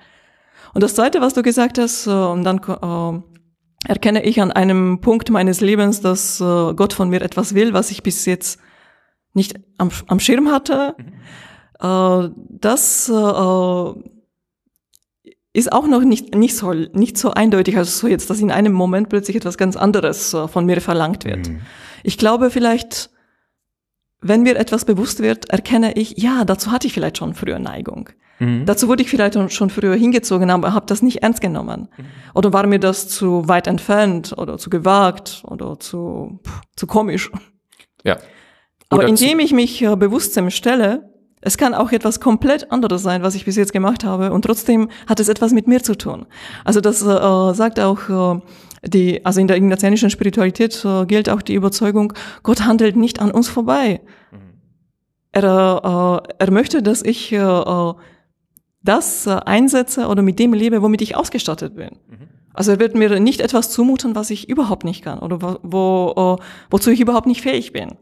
Und das Zweite, was du gesagt hast, äh, und dann äh, erkenne ich an einem Punkt meines Lebens, dass äh, Gott von mir etwas will, was ich bis jetzt nicht am, am Schirm hatte. Äh, das äh, ist auch noch nicht, nicht, so, nicht so eindeutig, also so jetzt, dass in einem Moment plötzlich etwas ganz anderes äh, von mir verlangt wird. Ich glaube vielleicht, wenn mir etwas bewusst wird, erkenne ich, ja, dazu hatte ich vielleicht schon früher Neigung. Dazu wurde ich vielleicht schon früher hingezogen, aber habe das nicht ernst genommen. Oder war mir das zu weit entfernt oder zu gewagt oder zu, pff, zu komisch. Ja. Aber Oder zu- indem ich mich äh, bewusst stelle, es kann auch etwas komplett anderes sein, was ich bis jetzt gemacht habe, und trotzdem hat es etwas mit mir zu tun. Also das äh, sagt auch äh, die, also in der ignatianischen Spiritualität äh, gilt auch die Überzeugung, Gott handelt nicht an uns vorbei. Er, äh, er möchte, dass ich äh, äh, das äh, einsetze oder mit dem lebe, womit ich ausgestattet bin. Also er wird mir nicht etwas zumuten, was ich überhaupt nicht kann oder wo, wo, äh, wozu ich überhaupt nicht fähig bin.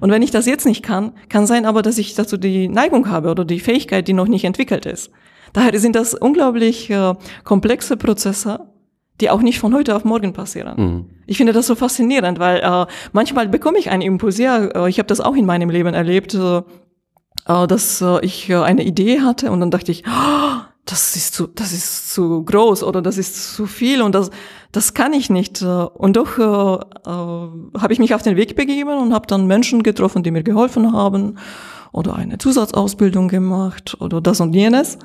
Und wenn ich das jetzt nicht kann, kann sein aber, dass ich dazu die Neigung habe oder die Fähigkeit, die noch nicht entwickelt ist. Daher sind das unglaublich äh, komplexe Prozesse, die auch nicht von heute auf morgen passieren. Ich finde das so faszinierend, weil äh, manchmal bekomme ich einen Impuls. Ja, äh, ich habe das auch in meinem Leben erlebt, äh, äh, dass äh, ich äh, eine Idee hatte und dann dachte ich, oh, das ist zu, das ist zu groß oder das ist zu viel und das, das kann ich nicht. Und doch äh, äh, habe ich mich auf den Weg begeben und habe dann Menschen getroffen, die mir geholfen haben oder eine Zusatzausbildung gemacht oder das und jenes.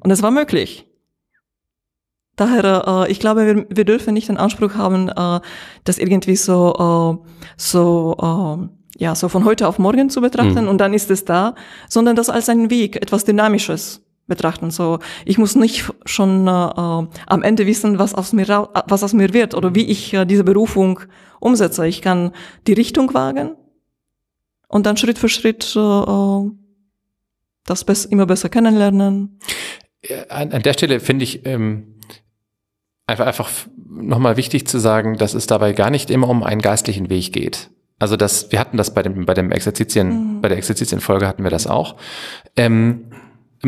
Und es war möglich. Daher, äh, ich glaube, wir, wir dürfen nicht den Anspruch haben, äh, das irgendwie so, äh, so, äh, ja, so von heute auf morgen zu betrachten und dann ist es da, sondern das als einen Weg, etwas Dynamisches betrachten. So, ich muss nicht schon äh, äh, am Ende wissen, was aus mir, rau- was aus mir wird oder wie ich äh, diese Berufung umsetze. Ich kann die Richtung wagen und dann Schritt für Schritt äh, äh, das bess immer besser kennenlernen. an, an der Stelle finde ich ähm, einfach, einfach nochmal wichtig zu sagen, dass es dabei gar nicht immer um einen geistlichen Weg geht. Also das, wir hatten das bei dem, bei dem Exerzitien, bei der Exerzitienfolge hatten wir das auch. Ähm,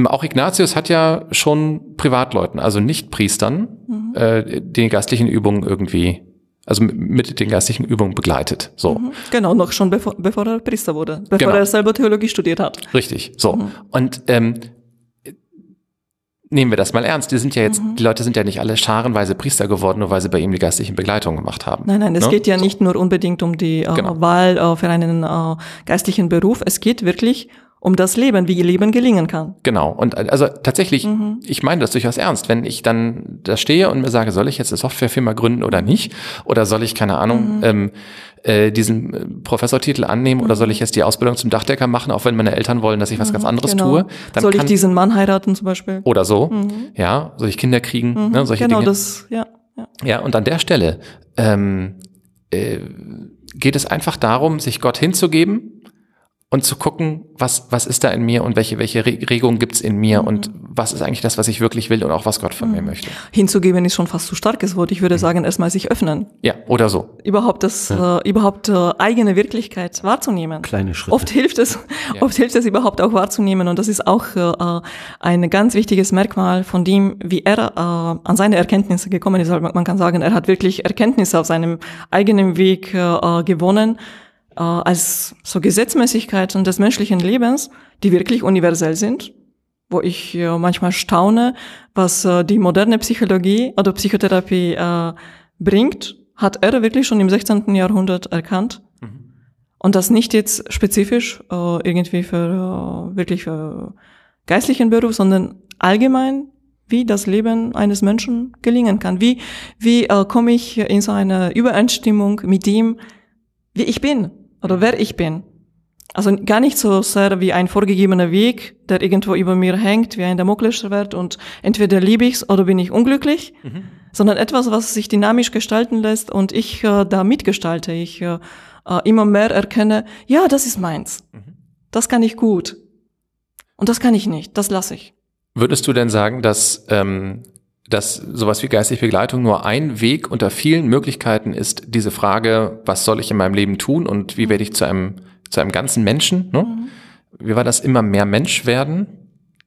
auch Ignatius hat ja schon Privatleuten, also nicht Priestern, äh, die geistlichen Übungen irgendwie, also mit, den geistlichen Übungen begleitet. So. Genau, noch schon bevor, bevor er Priester wurde, bevor Genau. er selber Theologie studiert hat. Richtig, so. Und ähm, nehmen wir das mal ernst. Die sind ja jetzt, die Leute sind ja nicht alle scharenweise Priester geworden, nur weil sie bei ihm die geistlichen Begleitungen gemacht haben. Nein, nein, es Ne? geht ja So. nicht nur unbedingt um die äh, Genau. Wahl äh, für einen äh, geistlichen Beruf. Es geht wirklich um das Leben, wie Leben gelingen kann. Genau. Und also tatsächlich, mhm. ich meine das durchaus ernst. Wenn ich dann da stehe und mir sage, soll ich jetzt eine Softwarefirma gründen oder nicht? Oder soll ich, keine Ahnung, mhm. ähm, äh, diesen äh, Professortitel annehmen oder soll mhm. ich jetzt die Ausbildung zum Dachdecker machen, auch wenn meine Eltern wollen, dass ich was ganz mhm, anderes genau. tue? Dann soll ich diesen Mann heiraten zum Beispiel? Oder so, mhm. ja, soll ich Kinder kriegen, mhm. ne, solche genau, Dinge. das, ja, ja. Ja, und an der Stelle ähm, äh, geht es einfach darum, sich Gott hinzugeben und zu gucken, was, was ist da in mir und welche, welche Regungen gibt's in mir mhm. und was ist eigentlich das, was ich wirklich will und auch was Gott von mhm. mir möchte. Hinzugeben ist schon fast zu starkes Wort. Ich würde mhm. sagen, erstmal sich öffnen. Ja, oder so. Überhaupt das, ja. äh, überhaupt äh, eigene Wirklichkeit wahrzunehmen. Kleine Schritte. Oft hilft es, ja. oft hilft es überhaupt auch wahrzunehmen und das ist auch äh, ein ganz wichtiges Merkmal von dem, wie er äh, an seine Erkenntnisse gekommen ist. Man kann sagen, er hat wirklich Erkenntnisse auf seinem eigenen Weg äh, gewonnen äh, als so Gesetzmäßigkeiten des menschlichen Lebens, die wirklich universell sind, wo ich äh, manchmal staune, was äh, die moderne Psychologie oder Psychotherapie äh, bringt, hat er wirklich schon im 16. Jahrhundert erkannt. Mhm. Und das nicht jetzt spezifisch äh, irgendwie für äh, wirklich für geistlichen Beruf, sondern allgemein, wie das Leben eines Menschen gelingen kann. Wie, wie äh, komme ich in so eine Übereinstimmung mit dem, wie ich bin oder wer ich bin. Also gar nicht so sehr wie ein vorgegebener Weg, der irgendwo über mir hängt, wie ein Damoklesschwert und entweder liebe ich's oder bin ich unglücklich, mhm. sondern etwas, was sich dynamisch gestalten lässt und ich äh, da mitgestalte. Ich äh, äh, immer mehr erkenne, ja, das ist meins. Mhm. Das kann ich gut. Und das kann ich nicht. Das lasse ich. Würdest du denn sagen, dass ähm, dass sowas wie geistige Begleitung nur ein Weg unter vielen Möglichkeiten ist, diese Frage, was soll ich in meinem Leben tun und wie werde ich zu einem, zu einem ganzen Menschen? Ne? Mhm. Wie war das immer mehr Mensch werden?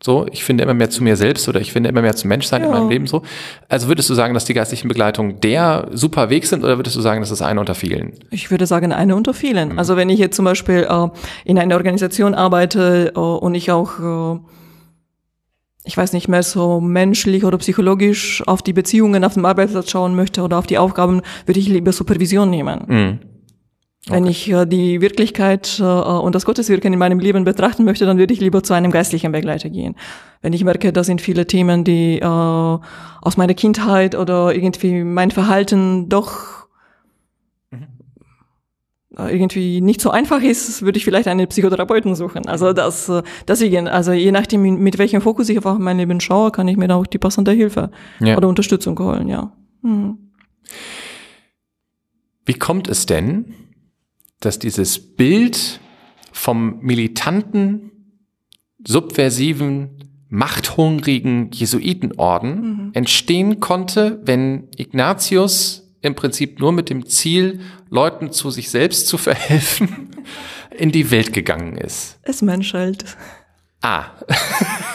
So, ich finde immer mehr zu mir selbst oder ich finde immer mehr zum Menschsein ja. in meinem Leben so. Also würdest du sagen, dass die geistlichen Begleitungen der super Weg sind oder würdest du sagen, das ist eine unter vielen? Ich würde sagen, eine unter vielen. Mhm. Also wenn ich jetzt zum Beispiel äh, in einer Organisation arbeite äh, und ich auch äh, ich weiß nicht mehr, so menschlich oder psychologisch auf die Beziehungen auf dem Arbeitsplatz schauen möchte oder auf die Aufgaben, würde ich lieber Supervision nehmen. Mhm. Okay. Wenn ich äh, die Wirklichkeit äh, und das Gotteswirken in meinem Leben betrachten möchte, dann würde ich lieber zu einem geistlichen Begleiter gehen. Wenn ich merke, das sind viele Themen, die äh, aus meiner Kindheit oder irgendwie mein Verhalten doch irgendwie nicht so einfach ist, würde ich vielleicht einen Psychotherapeuten suchen. Also das, äh, deswegen, also je nachdem, mit welchem Fokus ich auf mein Leben schaue, kann ich mir da auch die passende Hilfe ja. oder Unterstützung holen, ja. Mhm. Wie kommt es denn, dass dieses Bild vom militanten, subversiven, machthungrigen Jesuitenorden mhm. entstehen konnte, wenn Ignatius im Prinzip nur mit dem Ziel, Leuten zu sich selbst zu verhelfen, in die Welt gegangen ist. Es menschelt. Ah.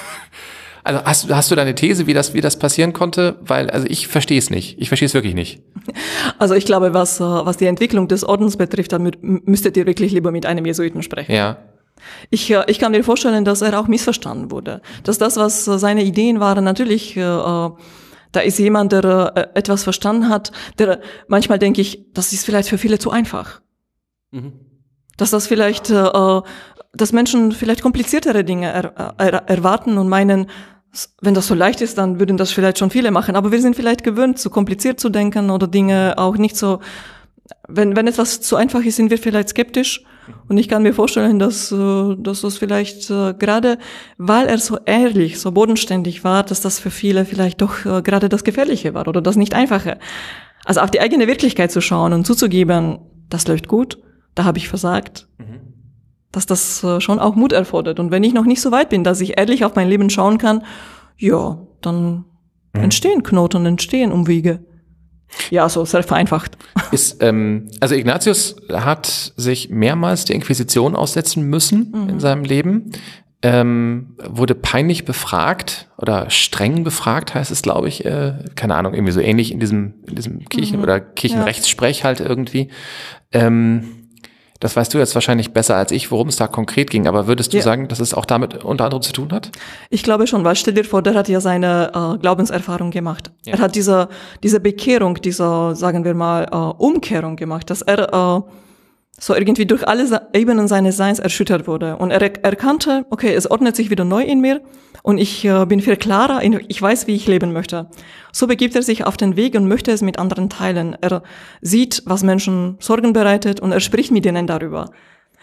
Also hast, hast du deine These, wie das, wie das passieren konnte? Weil, also ich verstehe es nicht. Ich verstehe es wirklich nicht. Also ich glaube, was, was die Entwicklung des Ordens betrifft, dann müsstet ihr wirklich lieber mit einem Jesuiten sprechen. Ja. Ich, ich kann mir vorstellen, dass er auch missverstanden wurde. Dass das, was seine Ideen waren, natürlich äh, da ist jemand, der äh, etwas verstanden hat, der manchmal denke ich, das ist vielleicht für viele zu einfach. Mhm. Dass das vielleicht, äh, äh dass Menschen vielleicht kompliziertere Dinge er, er, erwarten und meinen, wenn das so leicht ist, dann würden das vielleicht schon viele machen. Aber wir sind vielleicht gewöhnt, zu kompliziert zu denken oder Dinge auch nicht so. Wenn, wenn etwas zu einfach ist, sind wir vielleicht skeptisch und ich kann mir vorstellen, dass, äh, dass das vielleicht äh, gerade, weil er so ehrlich, so bodenständig war, dass das für viele vielleicht doch äh, gerade das Gefährliche war oder das nicht Einfache. Also auf die eigene Wirklichkeit zu schauen und zuzugeben, das läuft gut, da habe ich versagt. Mhm. Dass das schon auch Mut erfordert. Und wenn ich noch nicht so weit bin, dass ich ehrlich auf mein Leben schauen kann, ja, dann mhm. entstehen Knoten, entstehen Umwege. Ja, so sehr vereinfacht. Ist, ähm, also Ignatius hat sich mehrmals der Inquisition aussetzen müssen mhm. in seinem Leben. Ähm, wurde peinlich befragt oder streng befragt, heißt es, glaube ich, äh, keine Ahnung, irgendwie so ähnlich in diesem, in diesem Kirchen- mhm. oder Kirchenrechtssprech halt irgendwie. Ähm, das weißt du jetzt wahrscheinlich besser als ich, worum es da konkret ging. Aber würdest du ja. sagen, dass es auch damit unter anderem zu tun hat? Ich glaube schon, weil stell dir vor, der hat ja seine äh, Glaubenserfahrung gemacht. Ja. Er hat diese, diese Bekehrung, diese, sagen wir mal, äh, Umkehrung gemacht, dass er äh, so irgendwie durch alle Ebenen seines Seins erschüttert wurde. Und er erkannte, okay, es ordnet sich wieder neu in mir und ich äh, bin viel klarer, ich weiß, wie ich leben möchte. So begibt er sich auf den Weg und möchte es mit anderen teilen. Er sieht, was Menschen Sorgen bereitet und er spricht mit ihnen darüber.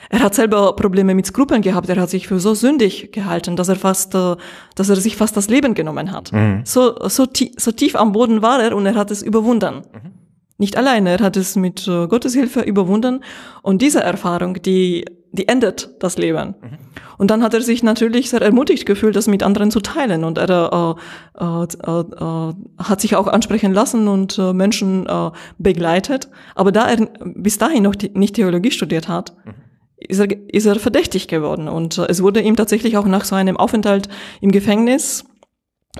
Er hat selber Probleme mit Skrupeln gehabt. Er hat sich für so sündig gehalten, dass er fast, äh, dass er sich fast das Leben genommen hat. Mhm. So, so, so tief am Boden war er und er hat es überwunden. Mhm. Nicht alleine, er hat es mit äh, Gottes Hilfe überwunden. Und diese Erfahrung, die, die endet das Leben. Mhm. Und dann hat er sich natürlich sehr ermutigt gefühlt, das mit anderen zu teilen. Und er äh, äh, äh, hat sich auch ansprechen lassen und äh, Menschen äh, begleitet. Aber da er bis dahin noch nicht Theologie studiert hat, mhm. ist, er, ist er verdächtig geworden. Und es wurde ihm tatsächlich auch nach so einem Aufenthalt im Gefängnis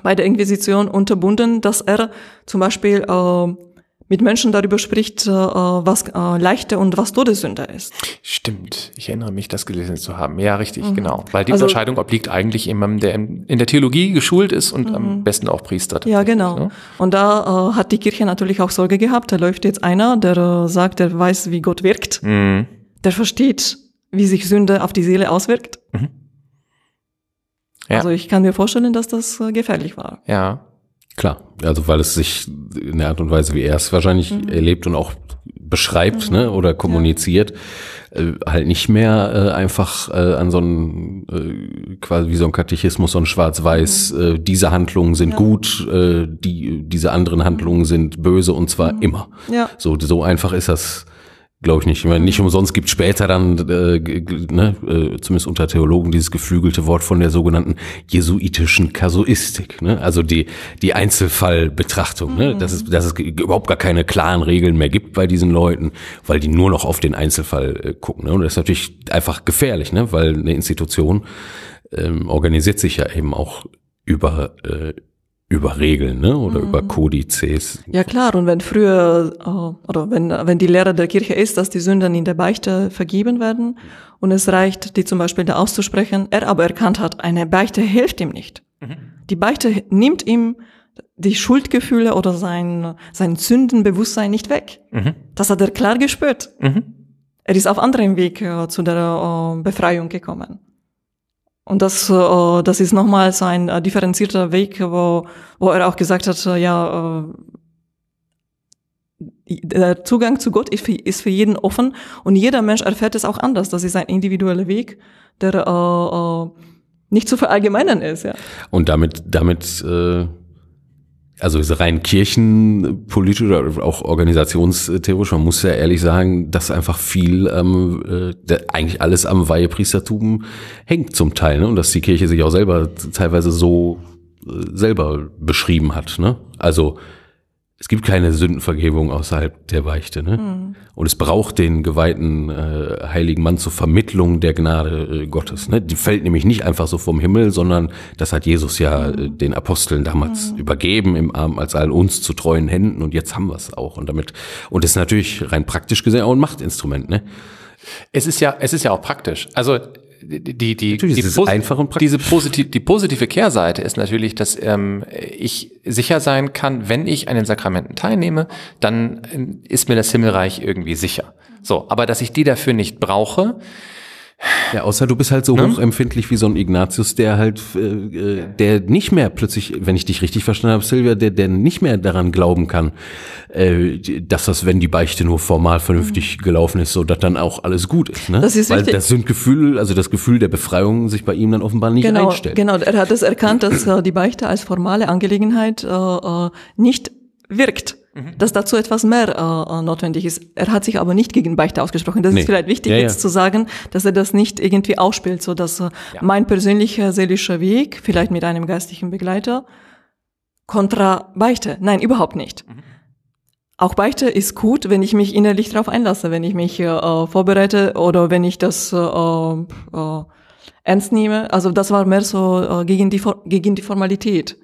bei der Inquisition unterbunden, dass er zum Beispiel äh, mit Menschen darüber spricht, äh, was äh, leichte und was Todessünde ist. Stimmt, ich erinnere mich, das gelesen zu haben. Ja, richtig, mhm. genau. Weil die also, Unterscheidung obliegt eigentlich jemandem, der in der Theologie geschult ist und mhm. am besten auch Priester. Ja, genau. Ne? Und da äh, hat die Kirche natürlich auch Sorge gehabt. Da läuft jetzt einer, der äh, sagt, der weiß, wie Gott wirkt. Mhm. Der versteht, wie sich Sünde auf die Seele auswirkt. Mhm. Ja. Also ich kann mir vorstellen, dass das äh, gefährlich war. Ja. Klar, also weil es sich in der Art und Weise, wie er es wahrscheinlich mhm. erlebt und auch beschreibt mhm. ne, oder kommuniziert, ja. äh, halt nicht mehr äh, einfach äh, an so einen, äh, quasi wie so ein Katechismus, so ein Schwarz-Weiß, mhm. äh, diese Handlungen sind ja. gut, äh, die, diese anderen Handlungen sind böse und zwar mhm. immer. Ja. So, so einfach ist das Glaube ich nicht. Ich meine, nicht umsonst gibt später dann, äh, ne, äh, zumindest unter Theologen, dieses geflügelte Wort von der sogenannten jesuitischen Kasuistik. Ne? Also die, die Einzelfallbetrachtung. Mhm. Ne? Dass, es, dass es überhaupt gar keine klaren Regeln mehr gibt bei diesen Leuten, weil die nur noch auf den Einzelfall äh, gucken. Ne? Und das ist natürlich einfach gefährlich, ne? weil eine Institution ähm, organisiert sich ja eben auch über äh, über Regeln ne? oder mhm. über Kodizes. Ja klar, und wenn früher äh, oder wenn, wenn die Lehre der Kirche ist, dass die Sünden in der Beichte vergeben werden und es reicht, die zum Beispiel da auszusprechen, er aber erkannt hat, eine Beichte hilft ihm nicht. Mhm. Die Beichte nimmt ihm die Schuldgefühle oder sein, sein Sündenbewusstsein nicht weg. Mhm. Das hat er klar gespürt. Mhm. Er ist auf anderem Weg äh, zu der äh, Befreiung gekommen. Und das, äh, das ist nochmals ein äh, differenzierter Weg, wo, wo er auch gesagt hat, äh, ja, der Zugang zu Gott ist für, ist für jeden offen und jeder Mensch erfährt es auch anders. Das ist ein individueller Weg, der nicht zu verallgemeinern ist. Ja. Und damit, damit also rein kirchenpolitisch oder auch organisationstheorisch, man muss ja ehrlich sagen, dass einfach viel, ähm, äh, eigentlich alles am Weihepriestertum hängt zum Teil, ne? Und dass die Kirche sich auch selber teilweise so äh, selber beschrieben hat, ne? Also es gibt keine Sündenvergebung außerhalb der Beichte. Ne? Mhm. Und es braucht den geweihten äh, heiligen Mann zur Vermittlung der Gnade äh, Gottes. Ne? Die fällt nämlich nicht einfach so vom Himmel, sondern das hat Jesus ja äh, den Aposteln damals mhm. übergeben im Arm als all uns zu treuen Händen und jetzt haben wir es auch. Und damit und das ist natürlich rein praktisch gesehen auch ein Machtinstrument. Ne? Es ist ja, es ist ja auch praktisch. Also die, die, die, die, einfach und diese positiv, die positive Kehrseite ist natürlich, dass ähm, ich sicher sein kann, wenn ich an den Sakramenten teilnehme, dann ähm, ist mir das Himmelreich irgendwie sicher. So, aber dass ich die dafür nicht brauche, ja, außer du bist halt so ne? hochempfindlich wie so ein Ignatius, der halt, äh, äh, der nicht mehr plötzlich, wenn ich dich richtig verstanden habe, Silvia, der, der nicht mehr daran glauben kann, äh, dass das, wenn die Beichte nur formal vernünftig mhm. gelaufen ist, so dass dann auch alles gut ist. Ne? Das ist Weil richtig. das Sündgefühl, also das Gefühl der Befreiung sich bei ihm dann offenbar nicht genau, einstellt. Genau, er hat es erkannt, dass äh, die Beichte als formale Angelegenheit äh, äh nicht wirkt. Mhm. dass dazu etwas mehr äh, notwendig ist. Er hat sich aber nicht gegen Beichte ausgesprochen. Das nee. ist vielleicht wichtig ja, jetzt ja. zu sagen, dass er das nicht irgendwie ausspielt, so dass äh, ja. mein persönlicher seelischer Weg, vielleicht mit einem geistlichen Begleiter, kontra Beichte. Nein, überhaupt nicht. Mhm. Auch Beichte ist gut, wenn ich mich innerlich darauf einlasse, wenn ich mich äh, vorbereite oder wenn ich das äh, äh, ernst nehme. Also das war mehr so äh, gegen, die, gegen die Formalität.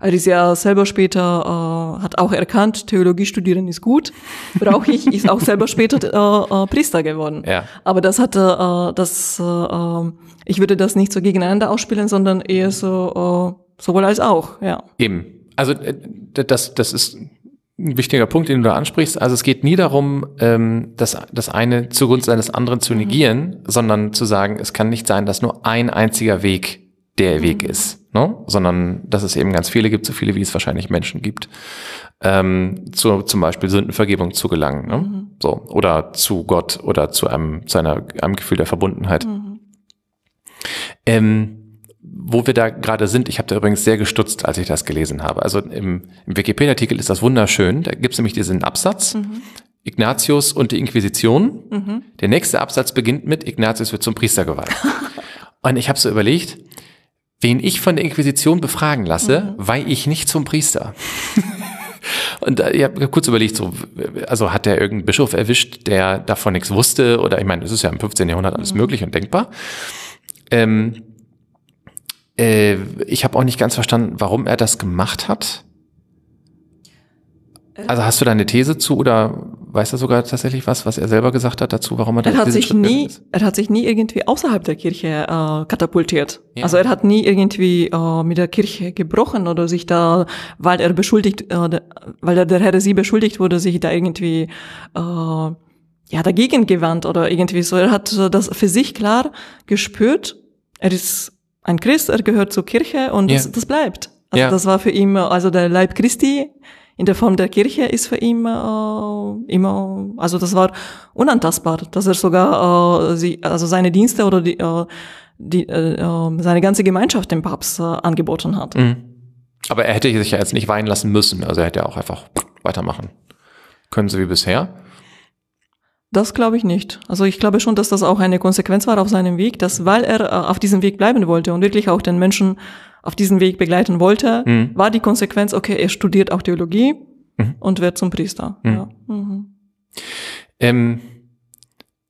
Er ist ja selber später, äh, hat auch erkannt, Theologie studieren ist gut, brauche ich, ist auch selber später äh, äh, Priester geworden. Ja. Aber das hatte, äh, das, äh, äh, ich würde das nicht so gegeneinander ausspielen, sondern eher so, äh, sowohl als auch, ja. Eben. Also äh, das, das ist ein wichtiger Punkt, den du da ansprichst. Also es geht nie darum, ähm, das, das eine zugunsten eines anderen zu negieren, sondern zu sagen, es kann nicht sein, dass nur ein einziger Weg der Weg ist, ne? sondern dass es eben ganz viele gibt, so viele wie es wahrscheinlich Menschen gibt, ähm, zu, zum Beispiel Sündenvergebung zu gelangen, ne? so oder zu Gott oder zu einem zu einer, einem Gefühl der Verbundenheit. Ähm, wo wir da gerade sind, ich habe da übrigens sehr gestutzt, als ich das gelesen habe. Also im, im Wikipedia-Artikel ist das wunderschön. Da gibt es nämlich diesen Absatz. Ignatius und die Inquisition. Der nächste Absatz beginnt mit Ignatius wird zum Priester geweiht. und ich habe so überlegt, wen ich von der Inquisition befragen lasse, weihe ich nicht zum Priester. Und äh, ich habe kurz überlegt, so, also hat der irgendeinen Bischof erwischt, der davon nichts wusste? Oder ich meine, es ist ja im 15. Jahrhundert alles möglich und denkbar. Ähm, äh, ich habe auch nicht ganz verstanden, warum er das gemacht hat. Also hast du da eine These zu oder weißt du sogar tatsächlich was, was er selber gesagt hat dazu, warum er, Er hat sich Schritt nie, ist? er hat sich nie irgendwie außerhalb der Kirche äh, katapultiert. Ja. Also er hat nie irgendwie äh, mit der Kirche gebrochen oder sich da, weil er beschuldigt, äh, weil er der Heresie beschuldigt wurde, sich da irgendwie äh, ja dagegen gewandt oder irgendwie so. Er hat das für sich klar gespürt. Er ist ein Christ, er gehört zur Kirche und Ja. das, das bleibt. Also Ja. das war für ihn, also der Leib Christi in der Form der Kirche ist für ihn äh, immer, also das war unantastbar, dass er sogar äh, sie, also seine Dienste oder die, äh, die, äh, äh, seine ganze Gemeinschaft dem Papst äh, angeboten hat. Mhm. Aber er hätte sich ja jetzt nicht weinen lassen müssen. Also er hätte ja auch einfach weitermachen können, so wie bisher. Das glaube ich nicht. Also ich glaube schon, dass das auch eine Konsequenz war auf seinem Weg, dass weil er äh, auf diesem Weg bleiben wollte und wirklich auch den Menschen auf diesem Weg begleiten wollte, Mhm. war die Konsequenz, okay, er studiert auch Theologie Mhm. und wird zum Priester. Mhm. Ja. Mhm. Ähm,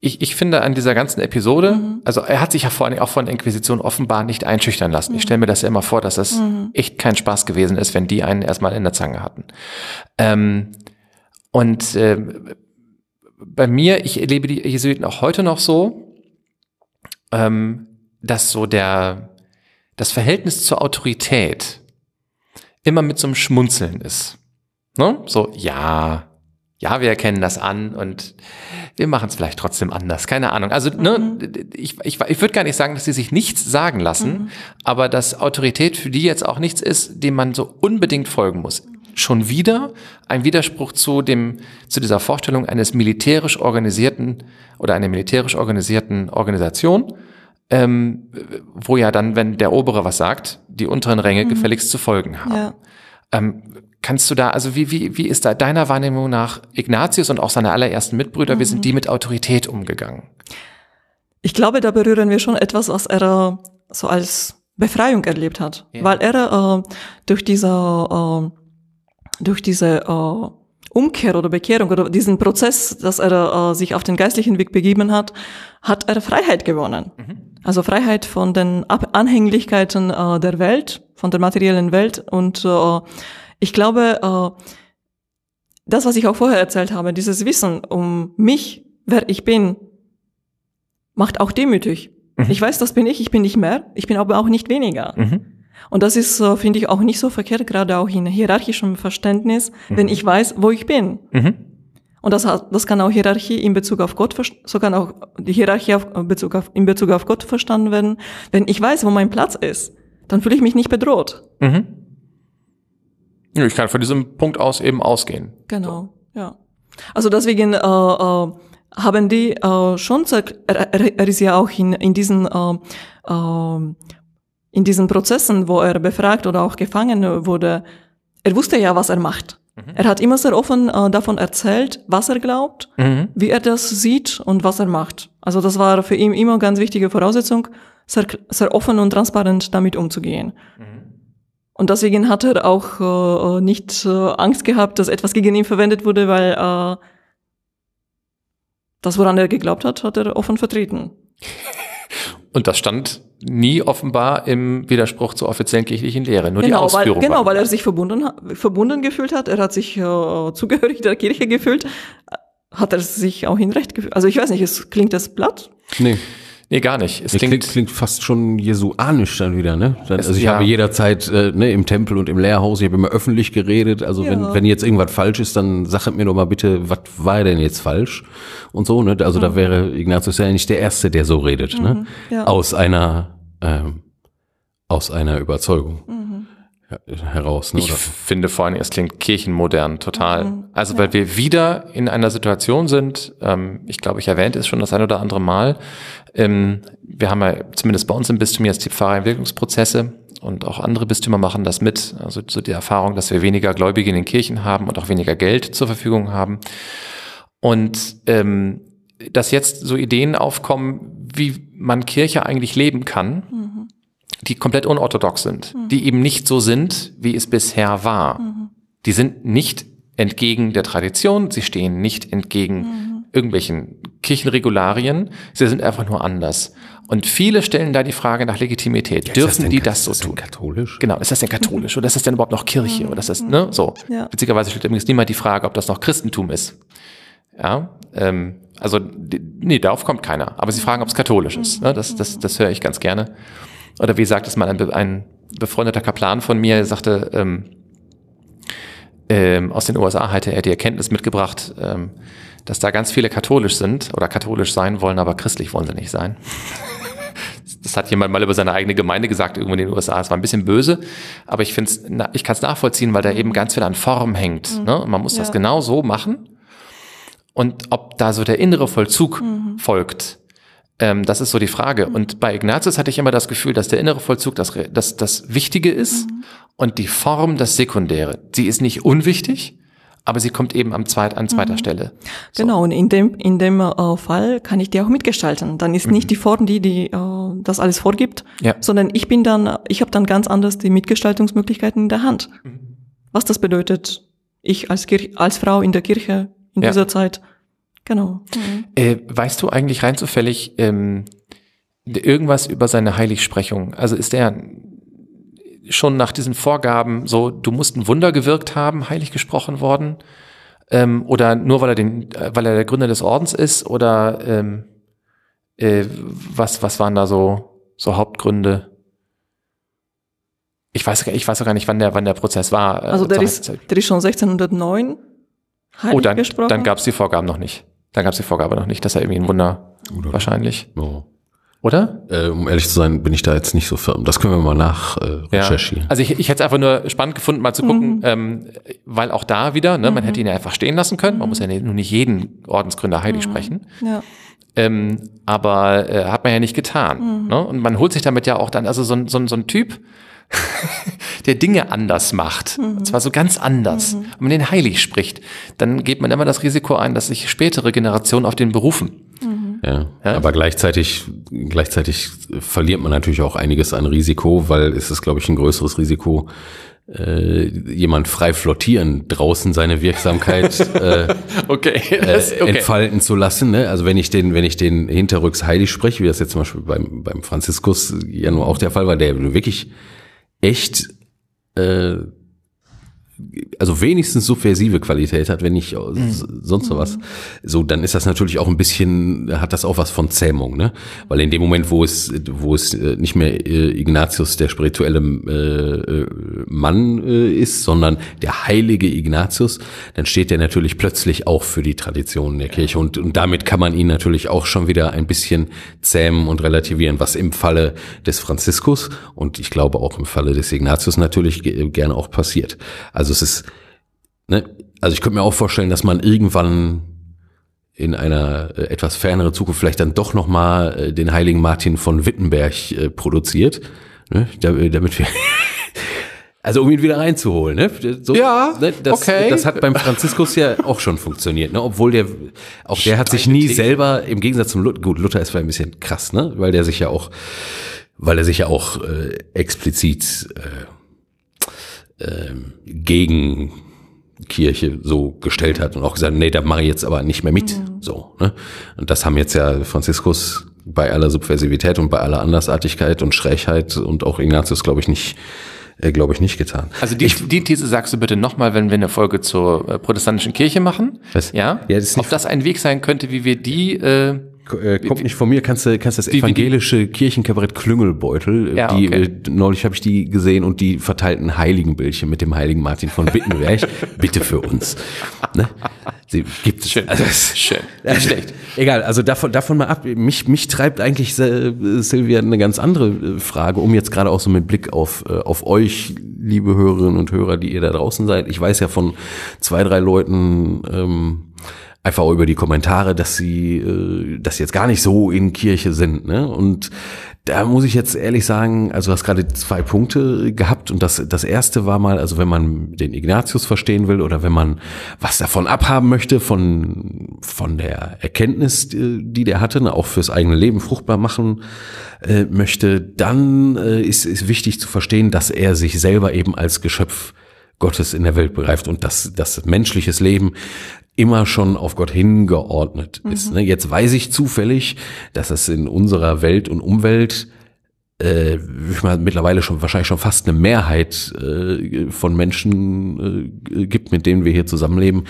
ich, ich finde an dieser ganzen Episode, Mhm. also er hat sich ja vor Dingen auch von der Inquisition offenbar nicht einschüchtern lassen. Ich stelle mir das ja immer vor, dass das Mhm. echt kein Spaß gewesen ist, wenn die einen erstmal in der Zange hatten. Ähm, und ähm, bei mir, ich erlebe die Jesuiten auch heute noch so, ähm, dass so der, das Verhältnis zur Autorität immer mit so einem Schmunzeln ist. Ne? So, ja, ja, wir erkennen das an und wir machen es vielleicht trotzdem anders. Keine Ahnung. Also, ne, ich, ich, ich würde gar nicht sagen, dass sie sich nichts sagen lassen, aber dass Autorität für die jetzt auch nichts ist, dem man so unbedingt folgen muss. Schon wieder ein Widerspruch zu dem, zu dieser Vorstellung eines militärisch organisierten oder einer militärisch organisierten Organisation, ähm, wo ja dann, wenn der Obere was sagt, die unteren Ränge gefälligst zu folgen haben. Ja. Ähm, kannst du da, also wie, wie, wie ist da deiner Wahrnehmung nach Ignatius und auch seine allerersten Mitbrüder, wie sind die mit Autorität umgegangen? Ich glaube, da berühren wir schon etwas, was er äh, so als Befreiung erlebt hat, Ja. weil er äh, durch diese äh, durch diese äh, Umkehr oder Bekehrung oder diesen Prozess, dass er äh, sich auf den geistlichen Weg begeben hat, hat er Freiheit gewonnen. Also Freiheit von den Ab Anhänglichkeiten äh, der Welt, von der materiellen Welt und äh, ich glaube, äh, das, was ich auch vorher erzählt habe, dieses Wissen um mich, wer ich bin, macht auch demütig. Ich weiß, das bin ich, ich bin nicht mehr, ich bin aber auch nicht weniger. Und das ist, äh, finde ich, auch nicht so verkehrt, gerade auch in hierarchischem Verständnis, wenn ich weiß, wo ich bin. Und das, das kann auch Hierarchie in Bezug auf Gott, so kann auch die Hierarchie auf, in Bezug auf, in Bezug auf Gott verstanden werden. Wenn ich weiß, wo mein Platz ist, dann fühle ich mich nicht bedroht. Ja, Ich kann von diesem Punkt aus eben ausgehen. Genau, ja. Also deswegen äh, äh, haben die äh, schon, er, er, er ist ja auch in, in diesen äh, äh, in diesen Prozessen, wo er befragt oder auch gefangen wurde, er wusste ja, was er macht. Er hat immer sehr offen äh, davon erzählt, was er glaubt, wie er das sieht und was er macht. Also das war für ihn immer ganz wichtige Voraussetzung, sehr, sehr offen und transparent damit umzugehen. Und deswegen hat er auch äh, nicht äh, Angst gehabt, dass etwas gegen ihn verwendet wurde, weil äh, das, woran er geglaubt hat, hat er offen vertreten. Und das stand nie offenbar im Widerspruch zur offiziellen kirchlichen Lehre, nur die Genau, weil, Ausführung. genau, war- weil er sich verbunden, verbunden gefühlt hat, er hat sich äh, zugehörig der Kirche gefühlt, hat er sich auch in Recht gefühlt. Also ich weiß nicht, es klingt das platt. Nee. Nee, gar nicht. Es Das klingt, klingt, klingt fast schon jesuanisch dann wieder, ne? Dann, Es- also ich ja. habe jederzeit äh, ne, im Tempel und im Lehrhaus, ich habe immer öffentlich geredet. Also wenn, Ja. wenn jetzt irgendwas falsch ist, dann sagt mir doch mal bitte, was war denn jetzt falsch? Und so, ne? Also da wäre Ignatius ja nicht der Erste, der so redet, ne? ja. Aus einer ähm, aus einer Überzeugung ja, heraus, ne? ich Oder? finde vor allem, es klingt kirchenmodern total. Mhm. Also weil wir wieder in einer Situation sind, ähm, ich glaube, ich erwähnte es schon das ein oder andere Mal, ähm, wir haben ja zumindest bei uns im Bistum jetzt die Pfarrerentwicklungsprozesse und auch andere Bistümer machen das mit. Also so die Erfahrung, dass wir weniger Gläubige in den Kirchen haben und auch weniger Geld zur Verfügung haben. Und ähm, dass jetzt so Ideen aufkommen, wie man Kirche eigentlich leben kann, die komplett unorthodox sind, die eben nicht so sind, wie es bisher war. Die sind nicht entgegen der Tradition, sie stehen nicht entgegen irgendwelchen Kirchenregularien, sie sind einfach nur anders. Und viele stellen da die Frage nach Legitimität. Dürfen die das so ist denn tun? Katholisch? Genau, ist das denn katholisch oder ist das denn überhaupt noch Kirche oder ist das, ne, so. Ja. Witzigerweise stellt übrigens niemand die Frage, ob das noch Christentum ist. Ja, ähm, also, nee, darauf kommt keiner. Aber sie fragen, ob es katholisch ist. Ne? Das, das, das höre ich ganz gerne. Oder wie sagt es mal ein, ein befreundeter Kaplan von mir, er sagte, ähm, ähm, aus den USA hatte er die Erkenntnis mitgebracht, ähm, dass da ganz viele katholisch sind oder katholisch sein wollen, aber christlich wollen sie nicht sein. Das hat jemand mal über seine eigene Gemeinde gesagt, irgendwo in den USA. Es war ein bisschen böse, aber ich finde ich kann es nachvollziehen, weil da eben ganz viel an Form hängt. Ne? Und man muss das Ja. genau so machen. Und ob da so der innere Vollzug folgt, ähm, das ist so die Frage. Und bei Ignatius hatte ich immer das Gefühl, dass der innere Vollzug das, das, das Wichtige ist und die Form das Sekundäre. Sie ist nicht unwichtig, aber sie kommt eben am zweit, an zweiter Stelle. Genau, und in dem, in dem äh, Fall kann ich die auch mitgestalten. Dann ist nicht die Form, die, die äh, das alles vorgibt, Ja. sondern ich bin dann, ich habe dann ganz anders die Mitgestaltungsmöglichkeiten in der Hand. Was das bedeutet, ich als, Kirch, als Frau in der Kirche in Ja. dieser Zeit. Genau. Mhm. Äh, weißt du eigentlich rein zufällig ähm, irgendwas über seine Heiligsprechung? Also ist er schon nach diesen Vorgaben so, du musst ein Wunder gewirkt haben, heilig gesprochen worden? Ähm, oder nur weil er den, äh, weil er der Gründer des Ordens ist? Oder ähm, äh, was, was waren da so, so Hauptgründe? Ich weiß, ich weiß auch gar nicht, wann der, wann der Prozess war. äh, Also der ist, der ist schon 1609 heilig Oh, dann, gesprochen. dann gab es die Vorgaben noch nicht. Dann gab es die Vorgabe noch nicht, dass er irgendwie ein Wunder wahrscheinlich. Oh. Oder? Äh, um ehrlich zu sein, bin ich da jetzt nicht so firm. Das können wir mal nach äh, Ja. recherchieren. Also ich, ich hätte es einfach nur spannend gefunden, mal zu gucken, ähm, weil auch da wieder, ne, man hätte ihn ja einfach stehen lassen können. Man muss ja nur nicht jeden Ordensgründer heilig sprechen. ja. Ähm, aber äh, hat man ja nicht getan. Ne? Und man holt sich damit ja auch dann, also so, ein- so, so ein Typ, der Dinge anders macht. Und zwar so ganz anders. Wenn man den heilig spricht, dann geht man immer das Risiko ein, dass sich spätere Generationen auf den berufen. Ja, Ja. aber gleichzeitig, gleichzeitig verliert man natürlich auch einiges an Risiko, weil es ist, glaube ich, ein größeres Risiko, äh, jemand frei flottieren draußen seine Wirksamkeit äh, Okay, äh, entfalten zu lassen. Ne? Also wenn ich den, wenn ich den hinterrücks heilig spreche, wie das jetzt zum Beispiel beim, beim Franziskus ja nur auch der Fall war, der wirklich echt äh, also wenigstens subversive Qualität hat, wenn nicht s- sonst so was. So, dann ist das natürlich auch ein bisschen, hat das auch was von Zähmung, ne? Weil in dem Moment, wo es, wo es äh, nicht mehr äh, Ignatius der spirituelle äh, äh, Mann äh, ist, sondern der heilige Ignatius, dann steht der natürlich plötzlich auch für die Traditionen der Kirche und, und damit kann man ihn natürlich auch schon wieder ein bisschen zähmen und relativieren, was im Falle des Franziskus und ich glaube auch im Falle des Ignatius natürlich ge- gerne auch passiert. Also es ist, ne, also ich könnte mir auch vorstellen, dass man irgendwann in einer äh, etwas fernere Zukunft vielleicht dann doch noch mal äh, den heiligen Martin von Wittenberg äh, produziert, ne, da- damit wir Also um ihn wieder reinzuholen, ne? So, Ja, ne? Das, okay. das hat beim Franziskus ja auch schon funktioniert, ne? Obwohl der, auch der hat sich nie selber, im Gegensatz zum Luther, gut, Luther ist vielleicht ein bisschen krass, ne? Weil der sich ja auch, weil er sich ja auch äh, explizit äh, ähm, gegen Kirche so gestellt hat und auch gesagt, nee, da mache ich jetzt aber nicht mehr mit. So, ne? Und das haben jetzt ja Franziskus bei aller Subversivität und bei aller Andersartigkeit und Schrägheit und auch Ignatius, glaube ich, nicht, äh, glaube ich, nicht getan. Also die, die These sagst du bitte nochmal, wenn wir eine Folge zur äh, protestantischen Kirche machen. Was? Ja, Ja, das ist nicht- ob das ein Weg sein könnte, wie wir die Äh, kommt nicht von mir, kannst du kannst das wie- evangelische Kirchenkabarett Klüngelbeutel, Ja, die okay. äh, neulich habe ich die gesehen und die verteilten Heiligenbildchen mit dem heiligen Martin von Wittenberg, bitte für uns. Ne? Sie gibt es. Schön. Also, Schön. Nicht schlecht. Egal, also davon, davon mal ab. Mich, mich treibt eigentlich, äh, Silvia, eine ganz andere äh, Frage, um jetzt gerade auch so mit Blick auf, äh, auf euch, liebe Hörerinnen und Hörer, die ihr da draußen seid. Ich weiß ja von zwei, drei Leuten, ähm, einfach über die Kommentare, dass sie, äh, sie jetzt gar nicht so in Kirche sind, ne? Und da muss ich jetzt ehrlich sagen, also du hast gerade zwei Punkte gehabt und das, das erste war mal, also wenn man den Ignatius verstehen will oder wenn man was davon abhaben möchte, von, von der Erkenntnis, äh, die der hatte, ne, auch fürs eigene Leben fruchtbar machen äh, möchte, dann äh, ist, ist wichtig zu verstehen, dass er sich selber eben als Geschöpf Gottes in der Welt begreift und dass das menschliches Leben immer schon auf Gott hingeordnet ist. Ne? Jetzt weiß ich zufällig, dass es in unserer Welt und Umwelt äh, ich mal, mittlerweile schon wahrscheinlich schon fast eine Mehrheit äh, von Menschen äh, gibt, mit denen wir hier zusammenleben,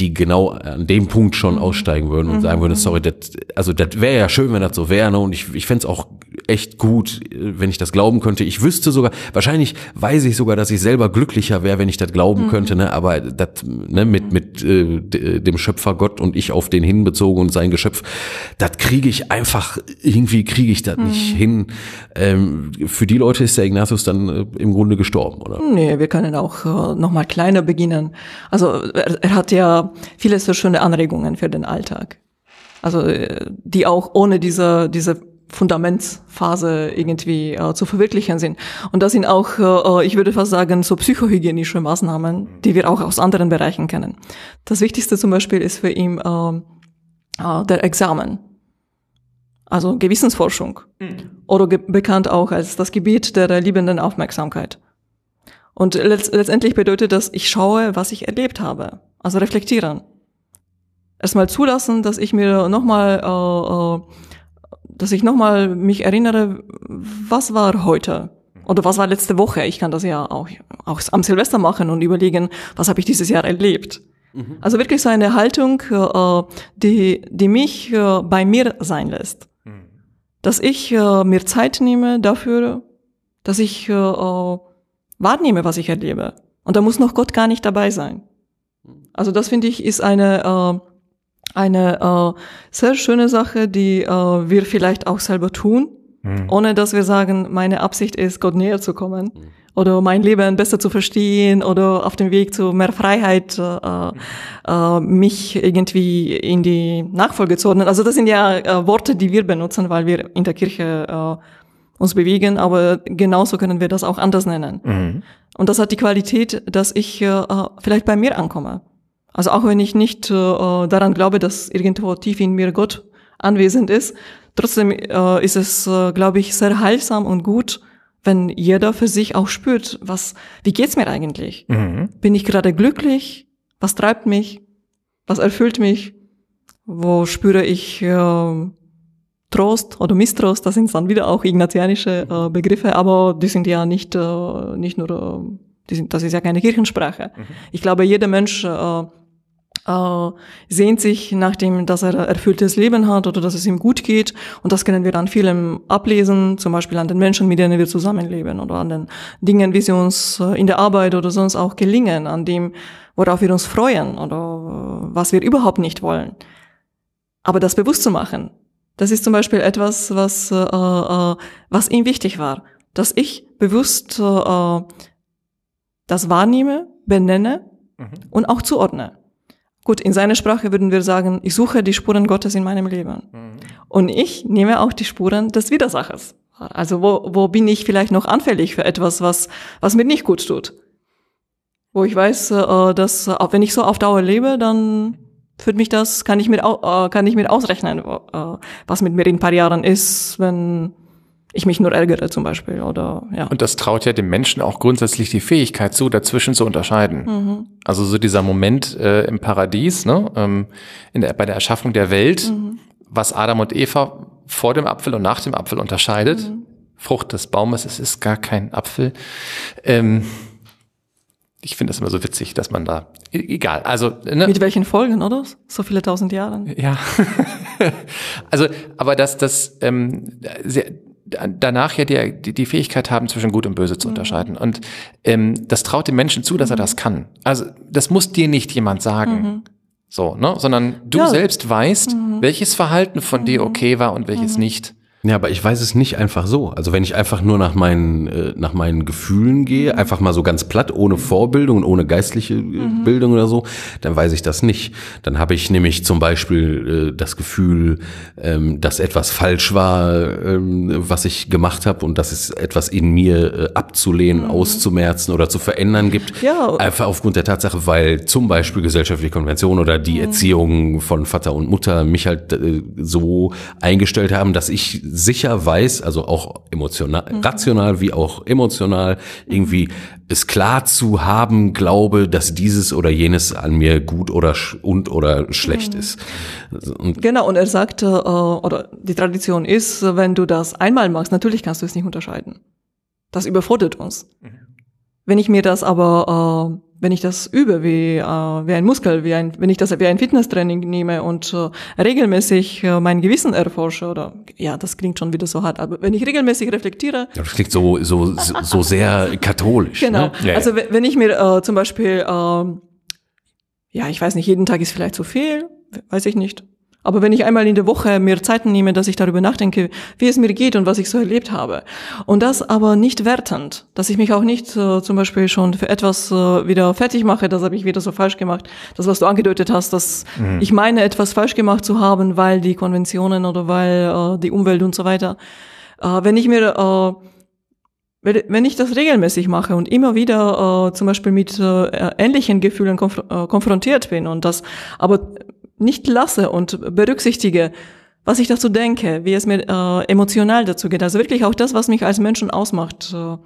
die genau an dem Punkt schon aussteigen würden und sagen würden, sorry, das, also das wäre ja schön, wenn das so wäre, ne? Und ich, ich fände es auch echt gut, äh, wenn ich das glauben könnte. Ich wüsste sogar, wahrscheinlich weiß ich sogar, dass ich selber glücklicher wäre, wenn ich das glauben könnte, ne? Aber das, ne, mit, mit äh, d- dem Schöpfer Gott und ich auf den hinbezogen und sein Geschöpf, das kriege ich einfach, irgendwie kriege ich das nicht hin. Ähm, für die Leute ist der Ignatius dann äh, im Grunde gestorben, oder? Nee, wir können auch äh, nochmal kleiner beginnen. Also er, er hat ja viele so schöne Anregungen für den Alltag. Also äh, die auch ohne diese, diese Fundamentsphase irgendwie äh, zu verwirklichen sind. Und das sind auch, äh, ich würde fast sagen, so psychohygienische Maßnahmen, die wir auch aus anderen Bereichen kennen. Das Wichtigste zum Beispiel ist für ihn äh, äh, der Examen. Also Gewissensforschung. Oder ge bekannt auch als das Gebiet der liebenden Aufmerksamkeit. Und letzt letztendlich bedeutet das, ich schaue, was ich erlebt habe. Also reflektieren. Erstmal zulassen, dass ich mir nochmal, äh, äh, dass ich nochmal mich erinnere, was war heute? Oder was war letzte Woche? Ich kann das ja auch, auch am Silvester machen und überlegen, was habe ich dieses Jahr erlebt? Also wirklich so eine Haltung, äh, die, die mich äh, bei mir sein lässt. Dass ich äh, mir Zeit nehme dafür, dass ich äh, äh, wahrnehme, was ich erlebe. Und da muss noch Gott gar nicht dabei sein. Also das finde ich ist eine äh, eine äh, sehr schöne Sache, die äh, wir vielleicht auch selber tun, ohne dass wir sagen, meine Absicht ist, Gott näher zu kommen oder mein Leben besser zu verstehen oder auf dem Weg zu mehr Freiheit äh, äh, mich irgendwie in die Nachfolge zu ordnen. Also das sind ja äh, Worte, die wir benutzen, weil wir in der Kirche äh, uns bewegen, aber genauso können wir das auch anders nennen. Und das hat die Qualität, dass ich äh, vielleicht bei mir ankomme. Also auch wenn ich nicht äh, daran glaube, dass irgendwo tief in mir Gott anwesend ist, trotzdem ist es, glaube ich, sehr heilsam und gut, wenn jeder für sich auch spürt, was, wie geht's mir eigentlich? Bin ich gerade glücklich? Was treibt mich? Was erfüllt mich? Wo spüre ich äh, Trost oder Mistrost? Das sind dann wieder auch ignatianische äh, Begriffe, aber die sind ja nicht, äh, nicht nur, äh, die sind, das ist ja keine Kirchensprache. Ich glaube, jeder Mensch äh, äh, sehnt sich nach dem, dass er erfülltes Leben hat oder dass es ihm gut geht. Und das können wir an vielem ablesen, zum Beispiel an den Menschen, mit denen wir zusammenleben oder an den Dingen, wie sie uns äh, in der Arbeit oder sonst auch gelingen, an dem, worauf wir uns freuen oder äh, was wir überhaupt nicht wollen. Aber das bewusst zu machen, das ist zum Beispiel etwas, was, äh, äh, was ihm wichtig war, dass ich bewusst äh, das wahrnehme, benenne und auch zuordne. Gut, in seiner Sprache würden wir sagen, ich suche die Spuren Gottes in meinem Leben. Und ich nehme auch die Spuren des Widersachers. Also wo, wo bin ich vielleicht noch anfällig für etwas, was, was mir nicht gut tut? Wo ich weiß, äh, dass äh, wenn ich so auf Dauer lebe, dann führt mich das, kann ich mir, äh, kann ich mir ausrechnen, was mit mir in ein paar Jahren ist, wenn ich mich nur ärgere zum Beispiel oder ja. Und das traut ja dem Menschen auch grundsätzlich die Fähigkeit zu, dazwischen zu unterscheiden. Also so dieser Moment äh, im Paradies, ne, ähm, in der, bei der Erschaffung der Welt, was Adam und Eva vor dem Apfel und nach dem Apfel unterscheidet. Frucht des Baumes, es ist gar kein Apfel. Ähm, ich finde das immer so witzig, dass man da, e- egal, also. Ne? Mit welchen Folgen, oder? So viele tausend Jahren. Ja. also, aber dass das ähm, sehr, danach ja die, die, die Fähigkeit haben, zwischen Gut und Böse zu unterscheiden. Und ähm, das traut dem Menschen zu, dass er das kann. Also das muss dir nicht jemand sagen. So, ne? Sondern du Ja. selbst weißt, welches Verhalten von dir okay war und welches nicht. Ja, aber ich weiß es nicht einfach so. Also wenn ich einfach nur nach meinen, äh, nach meinen Gefühlen gehe, einfach mal so ganz platt, ohne Vorbildung und ohne geistliche äh, Bildung oder so, dann weiß ich das nicht. Dann habe ich nämlich zum Beispiel äh, das Gefühl, ähm, dass etwas falsch war, ähm, was ich gemacht habe und dass es etwas in mir äh, abzulehnen, auszumerzen oder zu verändern gibt. Ja. Einfach aufgrund der Tatsache, weil zum Beispiel gesellschaftliche Konvention oder die Erziehung von Vater und Mutter mich halt äh, so eingestellt haben, dass ich sicher weiß, also auch emotional, rational wie auch emotional, irgendwie es klar zu haben, glaube, dass dieses oder jenes an mir gut oder sch und oder schlecht ist. Und Genau, und er sagte, äh, oder die Tradition ist, wenn du das einmal machst, natürlich kannst du es nicht unterscheiden. Das überfordert uns. Wenn ich mir das aber, äh, wenn ich das übe wie, äh, wie ein Muskel, wie ein, wenn ich das wie ein Fitnesstraining nehme und äh, regelmäßig äh, mein Gewissen erforsche, oder ja, das klingt schon wieder so hart, aber wenn ich regelmäßig reflektiere, ja, das klingt so, so, so, so sehr katholisch. Genau. Ne? Ja, also we- wenn ich mir äh, zum Beispiel, ähm, ja, ich weiß nicht, jeden Tag ist vielleicht zu viel, weiß ich nicht. Aber wenn ich einmal in der Woche mir Zeiten nehme, dass ich darüber nachdenke, wie es mir geht und was ich so erlebt habe. Und das aber nicht wertend, dass ich mich auch nicht äh, zum Beispiel schon für etwas äh, wieder fertig mache, das habe ich wieder so falsch gemacht. Das, was du angedeutet hast, dass ich meine, etwas falsch gemacht zu haben, weil die Konventionen oder weil äh, die Umwelt und so weiter. Äh, wenn ich mir äh, wenn wenn ich das regelmäßig mache und immer wieder äh, zum Beispiel mit äh, ähnlichen Gefühlen konf äh, konfrontiert bin und das aber nicht lasse und berücksichtige, was ich dazu denke, wie es mir äh, emotional dazu geht, also wirklich auch das, was mich als Menschen ausmacht, äh,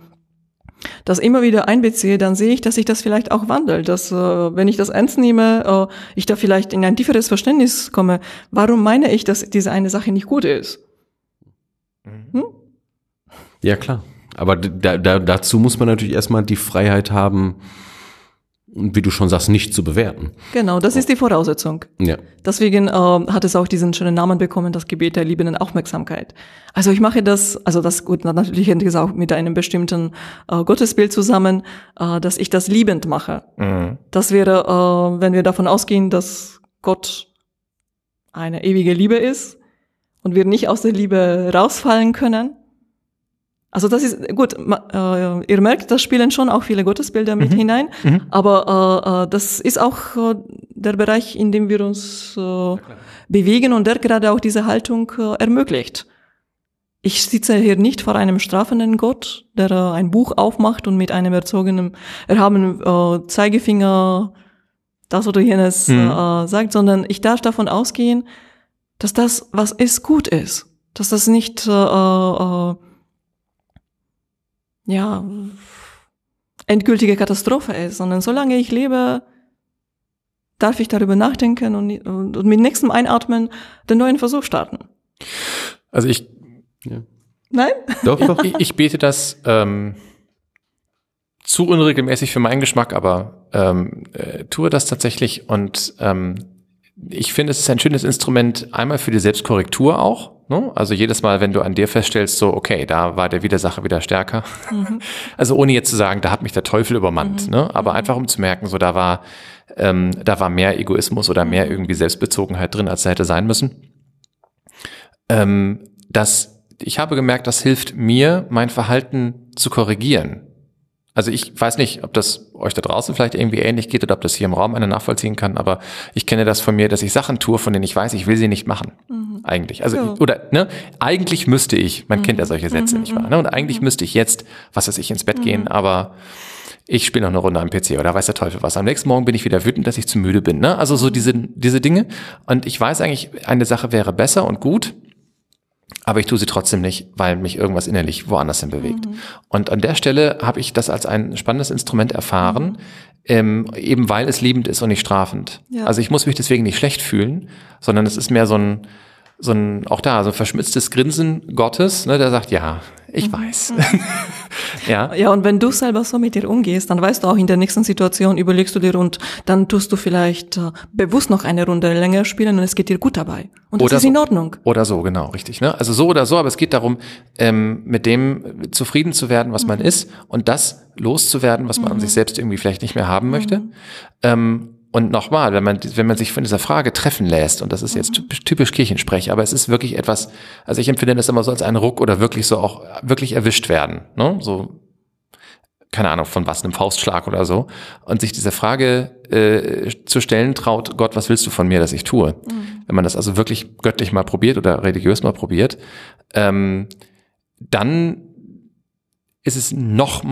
das immer wieder einbeziehe, dann sehe ich, dass sich das vielleicht auch wandelt, dass äh, wenn ich das ernst nehme, äh, ich da vielleicht in ein tieferes Verständnis komme, warum meine ich, dass diese eine Sache nicht gut ist. Ja, klar. Aber da, da, dazu muss man natürlich erstmal die Freiheit haben, wie du schon sagst, nicht zu bewerten. Genau, das ist die Voraussetzung. Ja. Deswegen äh, hat es auch diesen schönen Namen bekommen, das Gebet der liebenden Aufmerksamkeit. Also ich mache das, also das gut, natürlich hängt es auch mit einem bestimmten äh, Gottesbild zusammen, äh, dass ich das liebend mache. Das wäre, äh, wenn wir davon ausgehen, dass Gott eine ewige Liebe ist und wir nicht aus der Liebe rausfallen können. Also das ist gut. Äh, ihr merkt, da spielen schon auch viele Gottesbilder mit hinein. Aber äh, äh, das ist auch äh, der Bereich, in dem wir uns äh, bewegen und der gerade auch diese Haltung äh, ermöglicht. Ich sitze hier nicht vor einem strafenden Gott, der ein Buch aufmacht und mit einem erzogenen, erhabenen Zeigefinger das oder jenes äh, sagt, sondern ich darf davon ausgehen, dass das, was ist, gut ist. Dass das nicht, ja, endgültige Katastrophe ist, sondern solange ich lebe, darf ich darüber nachdenken und, und, und mit nächstem Einatmen den neuen Versuch starten. Also ich, Nein? Doch, doch. ich, ich bete das ähm, zu unregelmäßig für meinen Geschmack, aber ähm, äh, tue das tatsächlich und ähm, ich finde, es ist ein schönes Instrument einmal für die Selbstkorrektur auch. Ne? Also jedes Mal, wenn du an dir feststellst, so, okay, da war der Widersacher wieder stärker. Also ohne jetzt zu sagen, da hat mich der Teufel übermannt, ne? aber einfach um zu merken, so da war, ähm, da war mehr Egoismus oder mehr irgendwie Selbstbezogenheit drin, als da hätte sein müssen. Ähm, das, ich habe gemerkt, das hilft mir, mein Verhalten zu korrigieren. Also ich weiß nicht, ob das euch da draußen vielleicht irgendwie ähnlich geht oder ob das hier im Raum einer nachvollziehen kann, aber ich kenne das von mir, dass ich Sachen tue, von denen ich weiß, ich will sie nicht machen. Eigentlich. Also, Ja. oder, ne, eigentlich müsste ich, man kennt ja solche Sätze, nicht wahr? Ne? Und eigentlich müsste ich jetzt, was weiß ich, ins Bett gehen, aber ich spiele noch eine Runde am PC oder weiß der Teufel was. Am nächsten Morgen bin ich wieder wütend, dass ich zu müde bin. Ne? Also so diese, diese Dinge. Und ich weiß eigentlich, eine Sache wäre besser und gut, aber ich tue sie trotzdem nicht, weil mich irgendwas innerlich woanders hin bewegt. Und an der Stelle habe ich das als ein spannendes Instrument erfahren, ähm, eben weil es liebend ist und nicht strafend. Ja. Also ich muss mich deswegen nicht schlecht fühlen, sondern es ist mehr so ein, so ein, auch da, so ein verschmitztes Grinsen Gottes, ne, der sagt, ja, ich weiß. Ja. Ja, und wenn du selber so mit dir umgehst, dann weißt du auch in der nächsten Situation, überlegst du dir und dann tust du vielleicht äh, bewusst noch eine Runde länger spielen und es geht dir gut dabei. Und das Oder ist in. Ordnung. Oder so, genau, richtig. Ne? Also so oder so, aber es geht darum, ähm, mit dem zufrieden zu werden, was Mhm. man ist und das loszuwerden, was man an sich selbst irgendwie vielleicht nicht mehr haben Mhm. möchte. Ähm, und nochmal, wenn man, wenn man sich von dieser Frage treffen lässt, und das ist Mhm. jetzt typisch, typisch Kirchensprech, aber es ist wirklich etwas, also ich empfinde das immer so als einen Ruck oder wirklich so auch wirklich erwischt werden. Ne? So, keine Ahnung, von was, einem Faustschlag oder so. Und sich diese Frage äh, zu stellen traut, Gott, was willst du von mir, dass ich tue? Wenn man das also wirklich göttlich mal probiert oder religiös mal probiert, ähm, dann ist es noch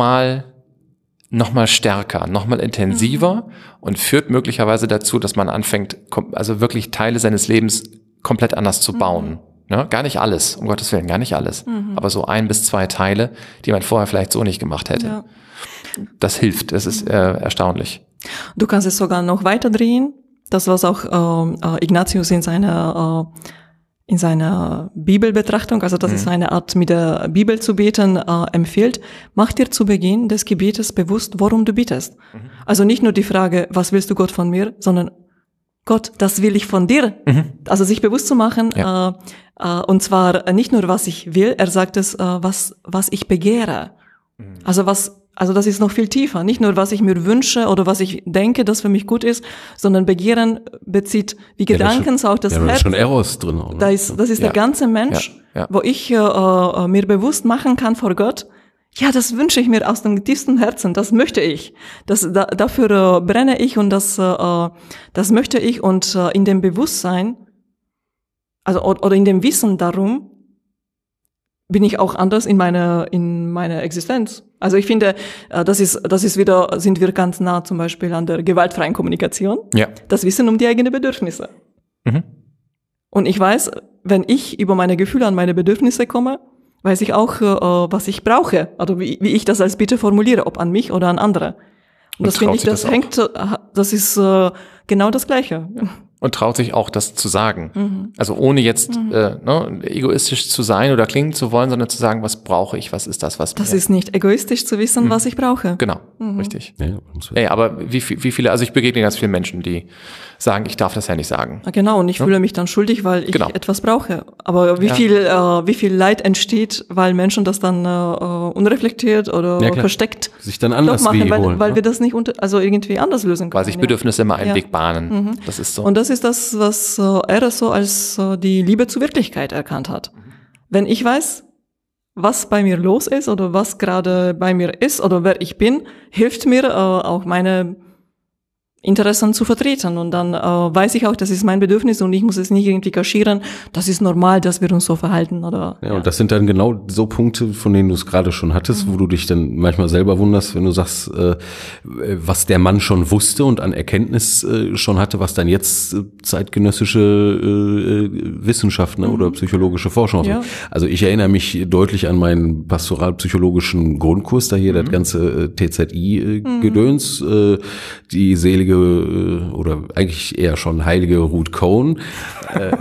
mal noch mal stärker, noch mal intensiver und führt möglicherweise dazu, dass man anfängt, also wirklich Teile seines Lebens komplett anders zu bauen. Ja, gar nicht alles, um Gottes Willen, gar nicht alles. Aber so ein bis zwei Teile, die man vorher vielleicht so nicht gemacht hätte. Ja. Das hilft, das ist äh, erstaunlich. Du kannst es sogar noch weiter drehen. Das, was auch ähm, äh, Ignatius in seiner, äh, in seiner Bibelbetrachtung, also das ist eine Art, mit der Bibel zu beten, äh, empfiehlt. Mach dir zu Beginn des Gebetes bewusst, worum du bittest. Also nicht nur die Frage, was willst du Gott von mir, sondern Gott, das will ich von dir. Also sich bewusst zu machen, Ja. äh, äh, und zwar nicht nur, was ich will, er sagt es, äh, was, was ich begehre. Also was, also das ist noch viel tiefer. Nicht nur, was ich mir wünsche oder was ich denke, das für mich gut ist, sondern Begehren bezieht wie Ja, Gedanken schon- auch das ja, da ist Herz. schon Eros drin. Auch, ne? Da ist, das ist Ja. der ganze Mensch, Ja, ja. wo ich äh, äh, mir bewusst machen kann vor Gott. Ja, das wünsche ich mir aus dem tiefsten Herzen. Das möchte ich. Das, da, dafür äh, brenne ich und das, äh, das möchte ich. Und äh, in dem Bewusstsein, also oder in dem Wissen darum, bin ich auch anders in meiner in meiner Existenz. Also ich finde, äh, das ist das ist wieder sind wir ganz nah zum Beispiel an der gewaltfreien Kommunikation. Ja. Das Wissen um die eigenen Bedürfnisse. Mhm. Und ich weiß, wenn ich über meine Gefühle an meine Bedürfnisse komme, weiß ich auch, äh, was ich brauche, oder wie, wie ich das als Bitte formuliere, ob an mich oder an andere. Und, Und das finde ich, das das hängt, äh, das ist genau das Gleiche. Und traut sich auch, das zu sagen. Mhm. Also ohne jetzt äh, ne, egoistisch zu sein oder klingen zu wollen, sondern zu sagen, was brauche ich, was ist das, was Das mir... ist nicht egoistisch zu wissen, was ich brauche. Genau, Mhm. richtig. Ja, Ey, aber wie, viel- wie viele, also ich begegne ganz vielen Menschen, die sagen, ich darf das ja nicht sagen. Ja, Genau, und ich fühle mich dann schuldig, weil ich Genau. etwas brauche. Aber wie Ja. viel, äh, wie viel Leid entsteht, weil Menschen das dann äh, äh, unreflektiert oder Ja, versteckt Sich dann anders machen, wie weil, holen, weil ne? wir das nicht unter, also irgendwie anders lösen können. Weil sich ja. Bedürfnisse immer einen Ja. Weg bahnen. Das ist so. Und das ist das, was äh, er so als äh, die Liebe zur Wirklichkeit erkannt hat. Wenn ich weiß, was bei mir los ist oder was gerade bei mir ist oder wer ich bin, hilft mir äh, auch meine Interessen zu vertreten. Und dann äh, weiß ich auch, das ist mein Bedürfnis und ich muss es nicht irgendwie kaschieren. Das ist normal, dass wir uns so verhalten. Oder, Ja, und das sind dann genau so Punkte, von denen du es gerade schon hattest, wo du dich dann manchmal selber wunderst, wenn du sagst, äh, was der Mann schon wusste und an Erkenntnis äh, schon hatte, was dann jetzt äh, zeitgenössische äh, äh, Wissenschaft ne, oder psychologische Forschung. Ja. Also ich erinnere mich deutlich an meinen pastoralpsychologischen Grundkurs, da hier das ganze äh, TZI-Gedöns, äh, die selige äh, oder eigentlich eher schon heilige Ruth Cohn. Äh,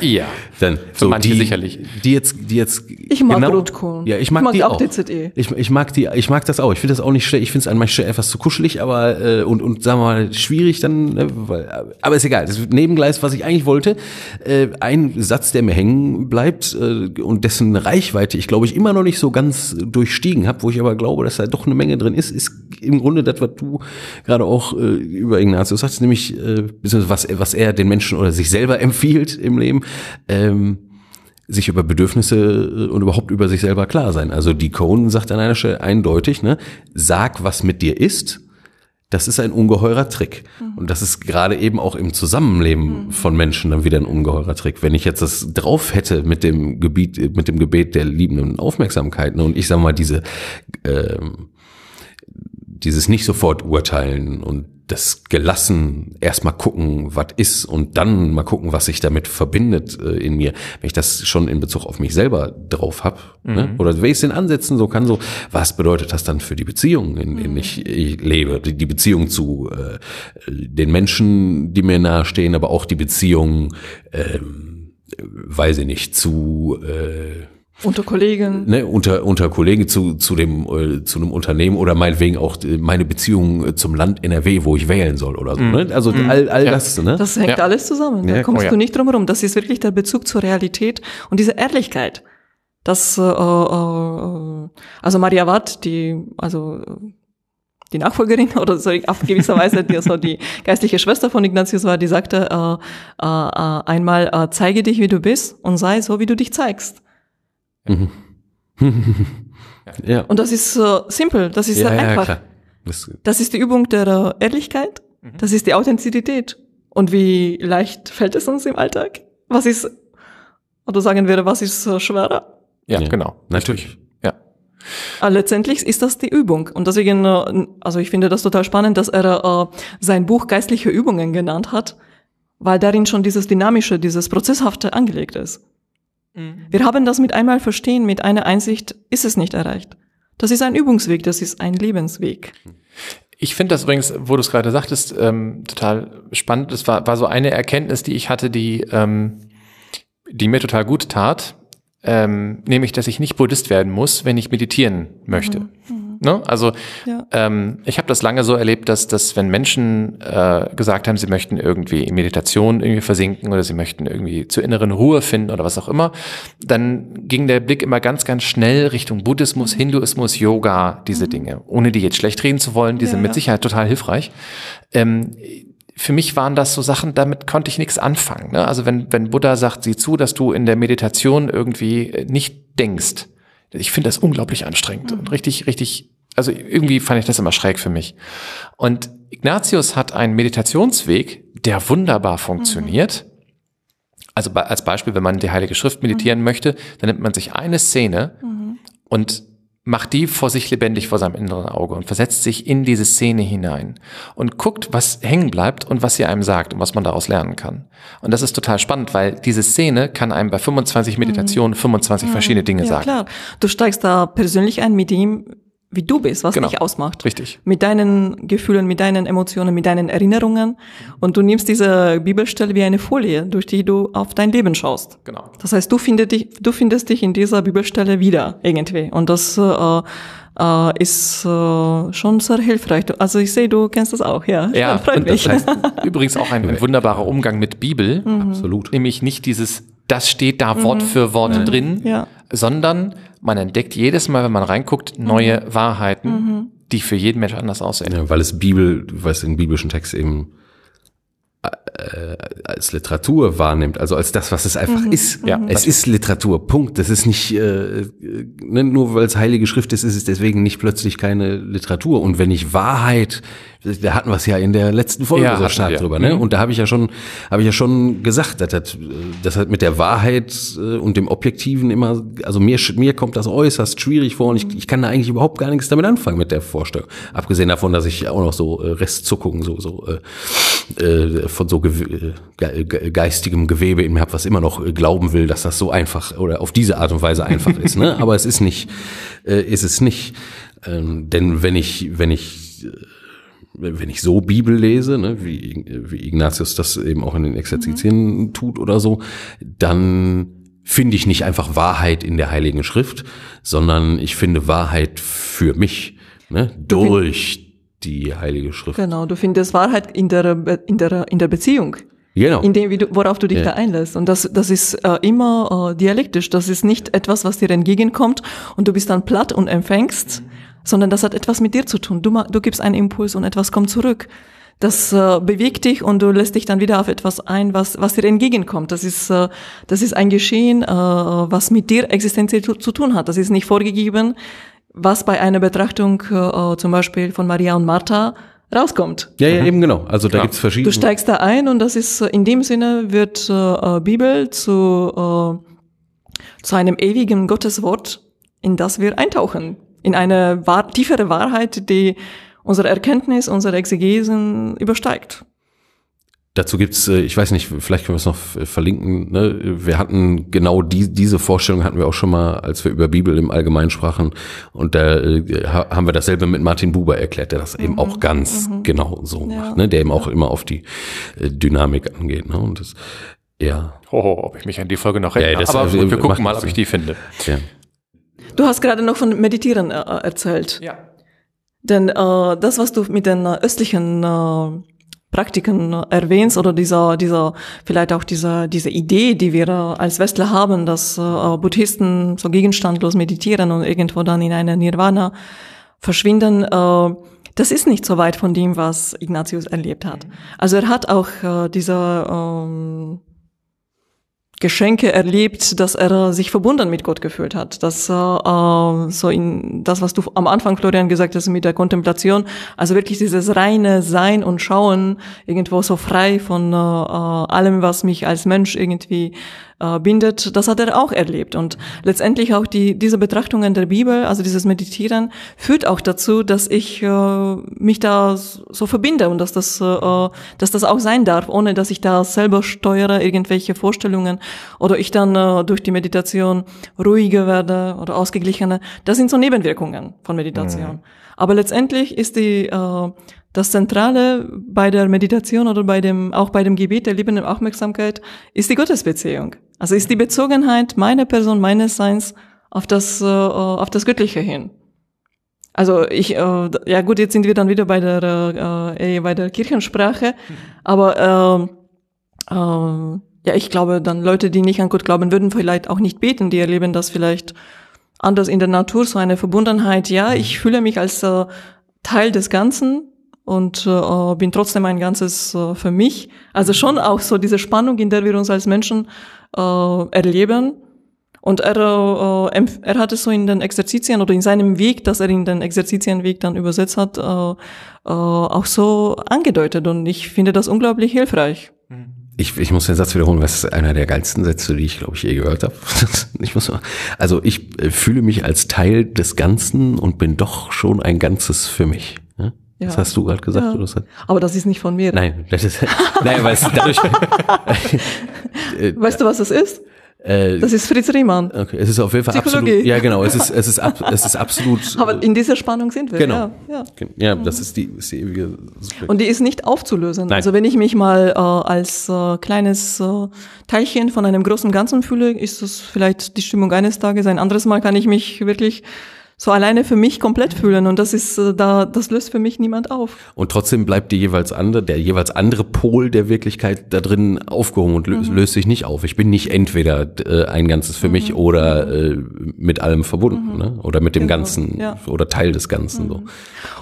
Ja. Dann Für manche die, sicherlich. Die jetzt, die jetzt. Ich mag Ruth Cohn. Ja, ich mag, Ich mag die auch. DZE. Ich, ich mag die, ich mag das auch. Ich finde das auch nicht schlecht. Ich finde es an manchen Stellen etwas zu kuschelig, aber äh, und und sagen wir mal schwierig dann. Ne, weil, aber ist egal. Das ist Nebengleis, was ich eigentlich wollte. Äh, ein Satz, der mir hängen bleibt äh, und dessen Reichweite ich glaube ich immer noch nicht so ganz durchstiegen habe, wo ich aber glaube, dass da doch eine Menge drin ist, ist im Grunde das, was du gerade auch äh, über Ignatius sagst, nämlich äh, was was er den Menschen oder sich selber empfiehlt im Leben. Ähm, sich über Bedürfnisse äh, und überhaupt über sich selber klar sein. Also die Cohn sagt an einer Stelle eindeutig, ne, sag, was mit dir ist. Das ist ein ungeheurer Trick. Und das ist gerade eben auch im Zusammenleben von Menschen dann wieder ein ungeheurer Trick. Wenn ich jetzt das drauf hätte mit dem Gebiet, äh, mit dem Gebet der liebenden Aufmerksamkeit, ne, und ich sag mal, diese, ähm, dieses nicht sofort urteilen und das gelassen erstmal gucken, was ist und dann mal gucken, was sich damit verbindet äh, in mir. Wenn ich das schon in Bezug auf mich selber drauf hab, ne? oder wenn ich es in Ansätzen so kann, so, was bedeutet das dann für die Beziehung, in denen ich, ich lebe, die, die Beziehung zu äh, den Menschen, die mir nahestehen, aber auch die Beziehung, ähm, weiß ich nicht, zu äh, Unter Kollegen. ne, unter, unter Kollegen zu, zu dem, äh, zu einem Unternehmen oder meinetwegen auch äh, meine Beziehung äh, zum Land NRW, wo ich wählen soll oder so, ne? Also all, all Ja. das, ne? Das hängt Ja. alles zusammen. Da Ja, kommst oh ja. du nicht drum herum. Das ist wirklich der Bezug zur Realität und diese Ehrlichkeit. Das, äh, äh, also Maria Watt, die, also äh, die Nachfolgerin oder so auf gewisser Weise die, so die geistliche Schwester von Ignatius war, die sagte äh, äh, äh, einmal, äh, zeige dich, wie du bist und sei so, wie du dich zeigst. ja. Und das ist äh, simpel, das ist ja, sehr ja, einfach. klar. Das, Das ist die Übung der Ehrlichkeit. Das ist die Authentizität. Und wie leicht fällt es uns im Alltag? Was ist, oder sagen wir, was ist äh, schwerer? Ja, ja, genau. Natürlich. Ja. Äh, letztendlich ist das die Übung. Und deswegen, äh, also ich finde das total spannend, dass er äh, sein Buch Geistliche Übungen genannt hat, weil darin schon dieses Dynamische, dieses Prozesshafte angelegt ist. Wir haben das mit einmal verstehen, mit einer Einsicht ist es nicht erreicht. Das ist ein Übungsweg, das ist ein Lebensweg. Ich finde das übrigens, wo du es gerade sagtest, ähm, total spannend. Das war, war so eine Erkenntnis, die ich hatte, die, ähm, die mir total gut tat. Ähm, nämlich, dass ich nicht Buddhist werden muss, wenn ich meditieren möchte. Ne? Also Ja. ähm, ich habe das lange so erlebt, dass, dass wenn Menschen äh, gesagt haben, sie möchten irgendwie in Meditation irgendwie versinken oder sie möchten irgendwie zur inneren Ruhe finden oder was auch immer, dann ging der Blick immer ganz, ganz schnell Richtung Buddhismus, Hinduismus, Yoga, diese Dinge. Ohne die jetzt schlecht reden zu wollen, die Ja, sind mit ja. Sicherheit total hilfreich. Ähm, für mich waren das so Sachen, damit konnte ich nichts anfangen. Ne? Also wenn, wenn Buddha sagt, sieh zu, dass du in der Meditation irgendwie nicht denkst. Ich finde das unglaublich anstrengend und richtig, richtig, also irgendwie fand ich das immer schräg für mich. Und Ignatius hat einen Meditationsweg, der wunderbar funktioniert. Also bei, als Beispiel, wenn man die Heilige Schrift meditieren möchte, dann nimmt man sich eine Szene und macht die vor sich lebendig vor seinem inneren Auge und versetzt sich in diese Szene hinein und guckt, was hängen bleibt und was sie einem sagt und was man daraus lernen kann. Und das ist total spannend, weil diese Szene kann einem bei 25 Meditationen 25 verschiedene Dinge ja, sagen. klar. Du steigst da persönlich ein mit dem, wie du bist, was Genau. dich ausmacht. Richtig. Mit deinen Gefühlen, mit deinen Emotionen, mit deinen Erinnerungen. Und du nimmst diese Bibelstelle wie eine Folie, durch die du auf dein Leben schaust. Genau. Das heißt, du findest dich, du findest dich in dieser Bibelstelle wieder irgendwie. Und das äh, äh, ist äh, schon sehr hilfreich. Also ich sehe, du kennst das auch, ja. Ja, freut und mich. das heißt übrigens auch ein, ein wunderbarer Umgang mit Bibel, absolut. nämlich nicht dieses, das steht da Wort für Wort drin, Ja. sondern man entdeckt jedes Mal, wenn man reinguckt, neue Wahrheiten, die für jeden Mensch anders aussehen. Ja, weil es Bibel, weil es den biblischen Text eben äh, als Literatur wahrnimmt, also als das, was es einfach ist. Ja, es ist Literatur, Punkt. Das ist nicht, äh, ne, nur weil es heilige Schrift ist, ist es deswegen nicht plötzlich keine Literatur. Und wenn ich Wahrheit, da hatten wir es ja in der letzten Folge Ja, so stark drüber, ne? Mhm. Und da habe ich ja schon, habe ich ja schon gesagt, dass das, das hat mit der Wahrheit äh, und dem Objektiven immer, also mir, mir kommt das äußerst schwierig vor und ich, ich kann da eigentlich überhaupt gar nichts damit anfangen mit der Vorstellung. Abgesehen davon, dass ich auch noch so äh, Restzuckungen, so, so äh, äh, von so gew- äh, ge geistigem Gewebe in mir habe, was immer noch äh, glauben will, dass das so einfach oder auf diese Art und Weise einfach ist. Ne? Aber es ist nicht, äh, ist es nicht. Ähm, denn wenn ich, wenn ich äh, wenn ich so Bibel lese, ne, wie, wie Ignatius das eben auch in den Exerzitien tut oder so, dann finde ich nicht einfach Wahrheit in der Heiligen Schrift, sondern ich finde Wahrheit für mich, ne, durch die Heilige Schrift. Genau, du findest Wahrheit in der, Be- in der, in der Beziehung. Genau. In dem, wie du, worauf du dich Ja. da einlässt. Und das, das ist äh, immer äh, dialektisch. Das ist nicht etwas, was dir entgegenkommt und du bist dann platt und empfängst, sondern das hat etwas mit dir zu tun. Du, du gibst einen Impuls und etwas kommt zurück. Das äh, bewegt dich und du lässt dich dann wieder auf etwas ein, was, was dir entgegenkommt. Das ist, äh, das ist ein Geschehen, äh, was mit dir existenziell zu, zu tun hat. Das ist nicht vorgegeben, was bei einer Betrachtung äh, zum Beispiel von Maria und Martha rauskommt. ja, ja, eben genau. Also da Ja. gibt's verschiedene. Du steigst da ein und das ist äh, in dem Sinne wird äh, äh, Bibel zu äh, zu einem ewigen Gotteswort, in das wir eintauchen, in eine wahr tiefere Wahrheit, die unsere Erkenntnis, unsere Exegesen übersteigt. Dazu gibt's, äh, ich weiß nicht, vielleicht können wir es noch f- verlinken. Ne? Wir hatten genau die, diese Vorstellung hatten wir auch schon mal, als wir über Bibel im Allgemeinen sprachen. Und da äh, ha- haben wir dasselbe mit Martin Buber erklärt, der das eben auch ganz genau so macht, ne? der eben auch immer auf die äh, Dynamik angeht. Ne? Und das, Ja. Oh, ob ich mich an die Folge noch erinnere. Ja, das- Aber gut, wir gucken mal, ob ich die finde. ja. Du hast gerade noch von Meditieren äh, erzählt. Ja. Denn äh, das, was du mit den äh, östlichen äh, Praktiken äh, erwähnst oder dieser, dieser, vielleicht auch dieser, diese Idee, die wir äh, als Westler haben, dass äh, Buddhisten so gegenstandlos meditieren und irgendwo dann in eine Nirvana verschwinden, äh, das ist nicht so weit von dem, was Ignatius erlebt hat. Also er hat auch äh, diese ähm, Geschenke erlebt, dass er sich verbunden mit Gott gefühlt hat. Dass äh, äh, so in das, was du am Anfang, Florian, gesagt hast mit der Kontemplation, also wirklich dieses reine Sein und Schauen, irgendwo so frei von äh, äh, allem, was mich als Mensch irgendwie äh, bindet, das hat er auch erlebt. Und letztendlich auch die, diese Betrachtungen der Bibel, also dieses Meditieren, führt auch dazu, dass ich äh, mich da so verbinde und dass das, äh, dass das auch sein darf, ohne dass ich da selber steuere, irgendwelche Vorstellungen oder ich dann äh, durch die Meditation ruhiger werde oder ausgeglichener. Das sind so Nebenwirkungen von Meditation. Aber letztendlich ist die äh, das Zentrale bei der Meditation oder bei dem, auch bei dem Gebet der liebenden Aufmerksamkeit ist die Gottesbeziehung. Also ist die Bezogenheit meiner Person, meines Seins auf das, äh, auf das Göttliche hin. Also ich, äh, ja gut, jetzt sind wir dann wieder bei der, äh, eh, bei der Kirchensprache, aber äh, äh, ja, ich glaube, dann Leute, die nicht an Gott glauben, würden vielleicht auch nicht beten, die erleben das vielleicht anders in der Natur, so eine Verbundenheit. Ja, ich fühle mich als äh, Teil des Ganzen und äh, bin trotzdem ein Ganzes äh, für mich. Also schon auch so diese Spannung, in der wir uns als Menschen äh, erleben. Und er, äh, er hat es so in den Exerzitien oder in seinem Weg, dass er in den Exerzitienweg dann übersetzt hat, äh, äh, auch so angedeutet. Und ich finde das unglaublich hilfreich. Ich, ich muss den Satz wiederholen, weil es ist einer der geilsten Sätze, die ich, glaube ich, je gehört habe. ich muss mal, also ich äh, fühle mich als Teil des Ganzen und bin doch schon ein Ganzes für mich. Ja? Das hast du gerade gesagt. Ja. Oder was? Aber das ist nicht von mir. Nein, das ist, nein, weil es dadurch, Weißt du, was das ist? äh, Das ist Fritz Riemann. okay, es ist auf jeden Fall Psychologie. absolut, ja genau, es ist, es ist, ab, es ist absolut, Aber in dieser Spannung sind wir. genau, Ja, ja. ja, das ist die, ist die ewige, Und die ist nicht aufzulösen. Nein. Also wenn ich mich mal äh, als äh, kleines äh, Teilchen von einem großen Ganzen fühle, ist das vielleicht die Stimmung eines Tages. Ein anderes Mal kann ich mich wirklich so alleine für mich komplett fühlen. Und das ist äh, da, das löst für mich niemand auf. Und trotzdem bleibt die jeweils andere, der jeweils andere Pol der Wirklichkeit da drin aufgehoben und löst, löst sich nicht auf. Ich bin nicht entweder äh, ein Ganzes für mich oder äh, mit allem verbunden, ne? Oder mit dem Genau, Ganzen ja. oder Teil des Ganzen so.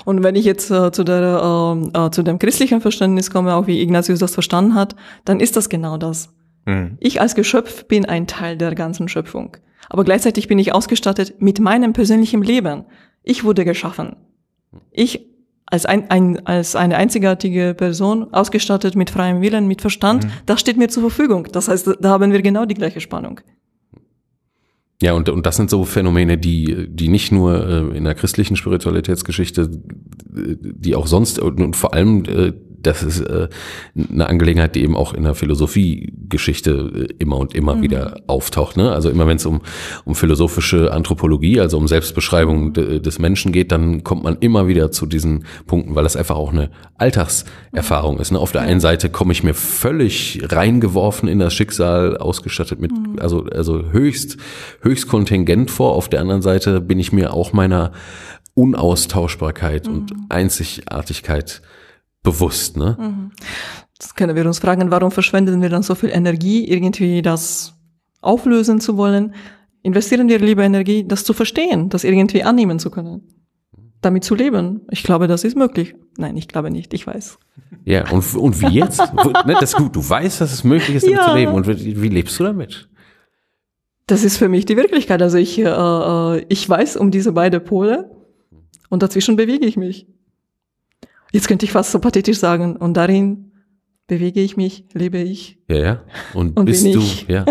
Und wenn ich jetzt äh, zu, der, ähm, äh, zu dem christlichen Verständnis komme, auch wie Ignatius das verstanden hat, dann ist das genau das. Ich als Geschöpf bin ein Teil der ganzen Schöpfung. Aber gleichzeitig bin ich ausgestattet mit meinem persönlichen Leben. Ich wurde geschaffen. Ich als, ein, ein, als eine einzigartige Person, ausgestattet mit freiem Willen, mit Verstand, das steht mir zur Verfügung. Das heißt, da haben wir genau die gleiche Spannung. Ja, und, und das sind so Phänomene, die, die nicht nur äh, in der christlichen Spiritualitätsgeschichte, die auch sonst und, und vor allem, äh, das ist äh, eine Angelegenheit, die eben auch in der Philosophiegeschichte äh, immer und immer wieder auftaucht. Ne? Also immer wenn es um, um philosophische Anthropologie, also um Selbstbeschreibung de, des Menschen geht, dann kommt man immer wieder zu diesen Punkten, weil das einfach auch eine Alltagserfahrung ist. Ne? Auf der einen Seite komme ich mir völlig reingeworfen in das Schicksal, ausgestattet mit, also, also höchst, höchst kontingent vor. Auf der anderen Seite bin ich mir auch meiner Unaustauschbarkeit und Einzigartigkeit bewusst, ne? Das können wir uns fragen, warum verschwenden wir dann so viel Energie, irgendwie das auflösen zu wollen? Investieren wir lieber Energie, das zu verstehen, das irgendwie annehmen zu können, damit zu leben. Ich glaube, das ist möglich. Nein, ich glaube nicht, ich weiß. Ja, und, und wie jetzt? Ne, das ist gut, du weißt, dass es möglich ist, damit Ja. zu leben. Und wie, wie lebst du damit? Das ist für mich die Wirklichkeit. Also ich, äh, äh, ich weiß um diese beiden Pole und dazwischen bewege ich mich. Jetzt könnte ich fast so pathetisch sagen, und darin bewege ich mich, lebe ich. Ja, ja. Und, Und bist bin du, ich. ja.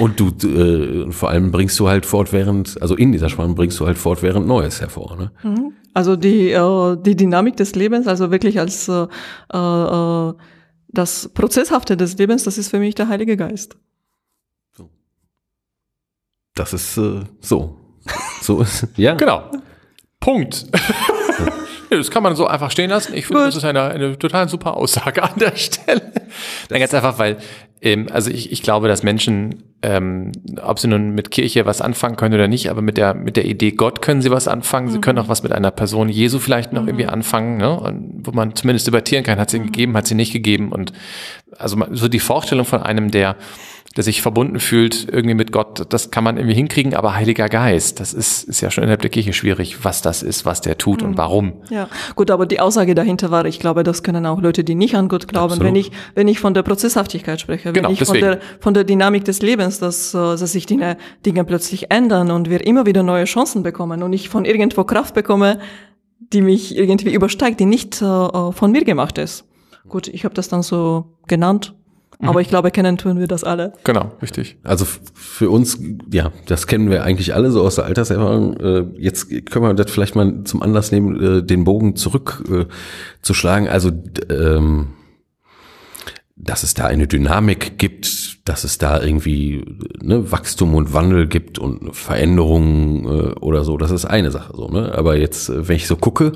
Und du, äh, und vor allem bringst du halt fortwährend, also in dieser Spannung bringst du halt fortwährend Neues hervor, ne? Mhm. Also die, äh, die Dynamik des Lebens, also wirklich als äh, äh, das Prozesshafte des Lebens, das ist für mich der Heilige Geist. Das ist äh, so. So ist, ja. Genau. Punkt. Nee, das kann man so einfach stehen lassen. Ich finde, das ist eine, eine total super Aussage an der Stelle. Dann ganz einfach, weil, ähm, also ich, ich glaube, dass Menschen, ähm, ob sie nun mit Kirche was anfangen können oder nicht, aber mit der, mit der Idee Gott können sie was anfangen. Sie können auch was mit einer Person Jesu vielleicht noch irgendwie anfangen, ne? Und wo man zumindest debattieren kann, hat sie ihn gegeben, hat sie nicht gegeben. Und also so die Vorstellung von einem, der der sich verbunden fühlt irgendwie mit Gott, das kann man irgendwie hinkriegen, aber Heiliger Geist, das ist, ist ja schon innerhalb der Kirche schwierig, was das ist, was der tut und warum. Ja, gut, aber die Aussage dahinter war, ich glaube, das können auch Leute, die nicht an Gott glauben, Absolut. wenn ich, wenn ich von der Prozesshaftigkeit spreche, Genau, wenn ich von der, von der Dynamik des Lebens, dass, äh, dass sich Dinge, Dinge plötzlich ändern und wir immer wieder neue Chancen bekommen und ich von irgendwo Kraft bekomme, die mich irgendwie übersteigt, die nicht äh, äh, von mir gemacht ist. Gut, ich habe das dann so genannt, Mhm. aber ich glaube, kennen tun wir das alle. Genau, richtig. Also für uns, ja, das kennen wir eigentlich alle so aus der Alterserfahrung. Äh, Jetzt können wir das vielleicht mal zum Anlass nehmen, äh, den Bogen zurück äh, zu schlagen. Also, ähm, dass es da eine Dynamik gibt, dass es da irgendwie ne, Wachstum und Wandel gibt und Veränderungen äh, oder so, das ist eine Sache so. Ne? Aber jetzt, äh, wenn ich so gucke,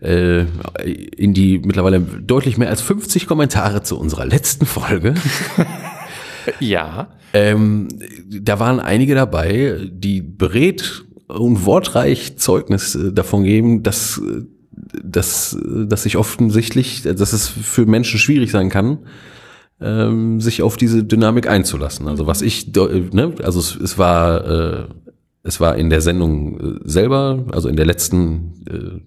äh, in die mittlerweile deutlich mehr als 50 Kommentare zu unserer letzten Folge, Ja. ähm, da waren einige dabei, die beredt und wortreich Zeugnis äh, davon geben, dass, äh, dass, dass sich offensichtlich, dass es für Menschen schwierig sein kann, ähm, sich auf diese Dynamik einzulassen. Also was ich, äh, ne, also es, es war, äh, es war in der Sendung äh, selber, also in der letzten, äh,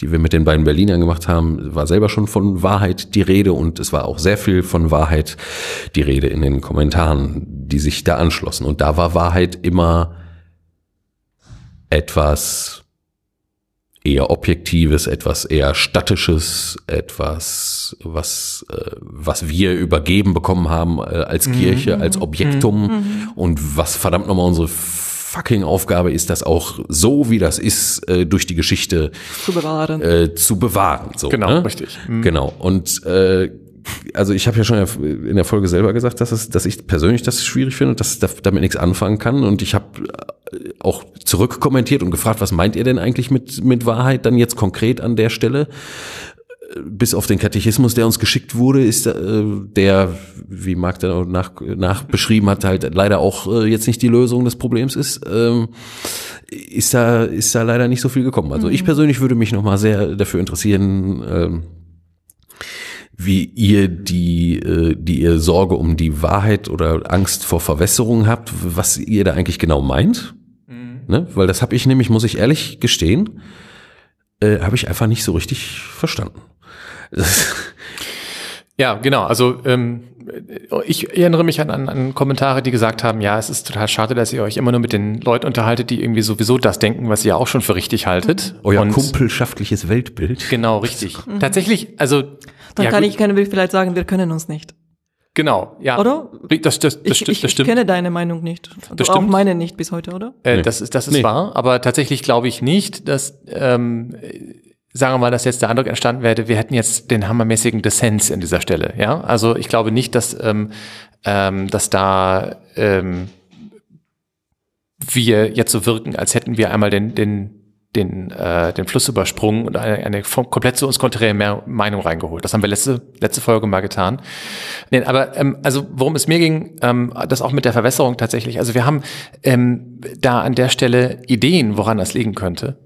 die wir mit den beiden Berlinern gemacht haben, war selber schon von Wahrheit die Rede und es war auch sehr viel von Wahrheit die Rede in den Kommentaren, die sich da anschlossen. Und da war Wahrheit immer etwas eher Objektives, etwas eher Statisches, etwas, was, äh, was wir übergeben bekommen haben äh, als Kirche, als Objektum und was verdammt nochmal unsere fucking Aufgabe ist, das auch so, wie das ist, äh, durch die Geschichte Zu bewahren. äh, zu bewahren. So, Genau, ne? richtig. Mhm. Genau. Und äh, also ich habe ja schon in der Folge selber gesagt, dass, es, dass ich persönlich das schwierig finde und dass ich da- damit nichts anfangen kann. Und ich habe äh, auch zurückkommentiert und gefragt, was meint ihr denn eigentlich mit, mit Wahrheit dann jetzt konkret an der Stelle? Äh, Bis auf den Katechismus, der uns geschickt wurde, ist äh, der, wie Marc da nach, nach beschrieben hat, halt leider auch äh, jetzt nicht die Lösung des Problems ist. Ähm, ist da, ist da leider nicht so viel gekommen. Also ich persönlich würde mich nochmal sehr dafür interessieren, ähm, wie ihr die, äh, die ihr Sorge um die Wahrheit oder Angst vor Verwässerung habt, was ihr da eigentlich genau meint. Ne? Weil das habe ich nämlich, muss ich ehrlich gestehen, äh, habe ich einfach nicht so richtig verstanden. Das, Ja, genau. Also ähm, ich erinnere mich an, an, an Kommentare, die gesagt haben, ja, es ist total schade, dass ihr euch immer nur mit den Leuten unterhaltet, die irgendwie sowieso das denken, was ihr auch schon für richtig haltet. euer Und- kumpelschaftliches Weltbild. Genau, richtig. Tatsächlich, also Dann ja, kann gut, ich, können wir vielleicht sagen, wir können uns nicht. genau, ja. Oder? Das, das, das, Ich, sti- ich, das ich stimmt. kenne deine Meinung nicht. Das auch stimmt. meine nicht bis heute, oder? Äh, Nee. Das ist, das ist Nee. wahr, aber tatsächlich glaube ich nicht, dass, ähm, äh, sagen wir mal, dass jetzt der Eindruck entstanden wäre, wir hätten jetzt den hammermäßigen Dissens in dieser Stelle. Ja, also ich glaube nicht, dass, ähm, ähm, dass da ähm, wir jetzt so wirken, als hätten wir einmal den, den den, äh, den Fluss übersprungen und eine, eine komplett zu uns konträre Meinung reingeholt. Das haben wir letzte, letzte Folge mal getan. Nee, aber ähm, also worum es mir ging, ähm, das auch mit der Verwässerung tatsächlich. Also wir haben ähm, da an der Stelle Ideen, woran das liegen könnte.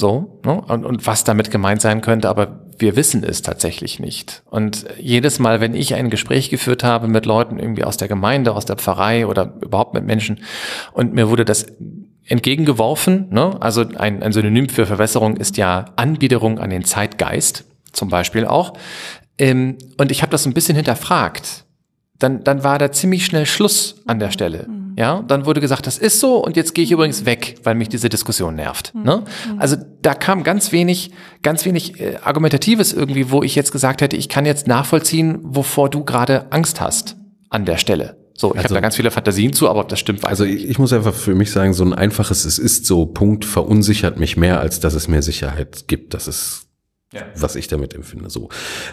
So, ne? und, und was damit gemeint sein könnte, aber wir wissen es tatsächlich nicht. Und jedes Mal, wenn ich ein Gespräch geführt habe mit Leuten irgendwie aus der Gemeinde, aus der Pfarrei oder überhaupt mit Menschen und mir wurde das entgegengeworfen, ne? also ein, ein Synonym für Verwässerung ist ja Anbiederung an den Zeitgeist, zum Beispiel auch. Ähm, und ich habe das ein bisschen hinterfragt. Dann, dann war da ziemlich schnell Schluss an der Stelle. Ja, dann wurde gesagt, das ist so und jetzt gehe ich übrigens weg, weil mich diese Diskussion nervt. Ne? Also da kam ganz wenig, ganz wenig äh, Argumentatives irgendwie, wo ich jetzt gesagt hätte, ich kann jetzt nachvollziehen, wovor du gerade Angst hast an der Stelle. So, ich habe Also- da ganz viele Fantasien zu, aber ob das stimmt, weiß Also ich ich, ich muss einfach für mich sagen, so ein einfaches Es ist so Punkt verunsichert mich mehr, als dass es mir Sicherheit gibt. Das ist, Ja. was ich damit empfinde. So,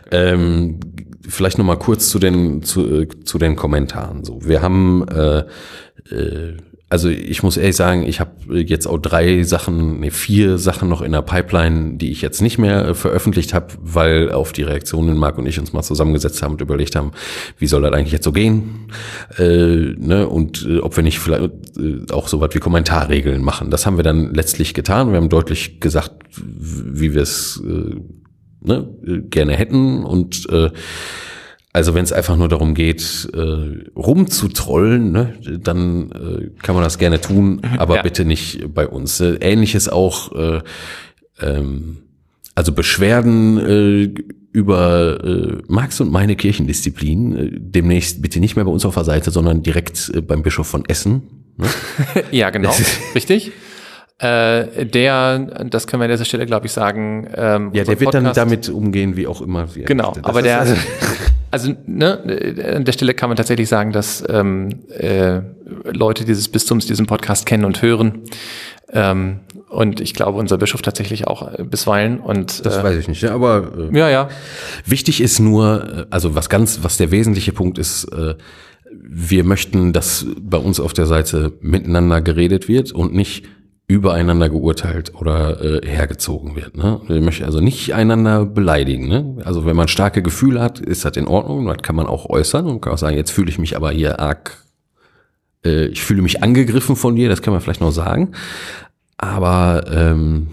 ähm, vielleicht noch mal kurz zu den zu, äh, zu den Kommentaren. So, wir haben äh, äh, also ich muss ehrlich sagen, ich habe jetzt auch drei Sachen, nee, vier Sachen noch in der Pipeline, die ich jetzt nicht mehr äh, veröffentlicht habe, weil auf die Reaktionen Marc und ich uns mal zusammengesetzt haben und überlegt haben, wie soll das eigentlich jetzt so gehen? Äh, ne? Und äh, ob wir nicht vielleicht äh, auch so was wie Kommentarregeln machen. Das haben wir dann letztlich getan. Wir haben deutlich gesagt, wie wir es äh, ne, gerne hätten und äh, also wenn es einfach nur darum geht, äh, rumzutrollen, ne, dann äh, kann man das gerne tun, aber ja. bitte nicht bei uns. Äh, Ähnliches auch, äh, ähm, also Beschwerden äh, über äh, Marx und meine Kirchendisziplin äh, demnächst bitte nicht mehr bei uns auf der Seite, sondern direkt äh, beim Bischof von Essen. Ne? ja, genau, richtig. Äh, der, das können wir an dieser Stelle, glaube ich, sagen. Ähm, ja, der wird Podcast, dann damit umgehen, wie auch immer. Genau, aber der, also, also ne, an der Stelle kann man tatsächlich sagen, dass ähm, äh, Leute dieses Bistums diesen Podcast kennen und hören. Ähm, und ich glaube, unser Bischof tatsächlich auch äh, bisweilen. Und, das äh, weiß ich nicht, ja, aber äh, ja, ja. Wichtig ist nur, äh, also was ganz, was der wesentliche Punkt ist, äh, wir möchten, dass bei uns auf der Seite miteinander geredet wird und nicht übereinander geurteilt oder äh, hergezogen wird. Ne? Ich möchte also nicht einander beleidigen. Ne? Also wenn man starke Gefühle hat, ist das in Ordnung. Das kann man auch äußern und kann auch sagen, jetzt fühle ich mich aber hier arg, äh, ich fühle mich angegriffen von dir, das kann man vielleicht noch sagen. Aber ähm,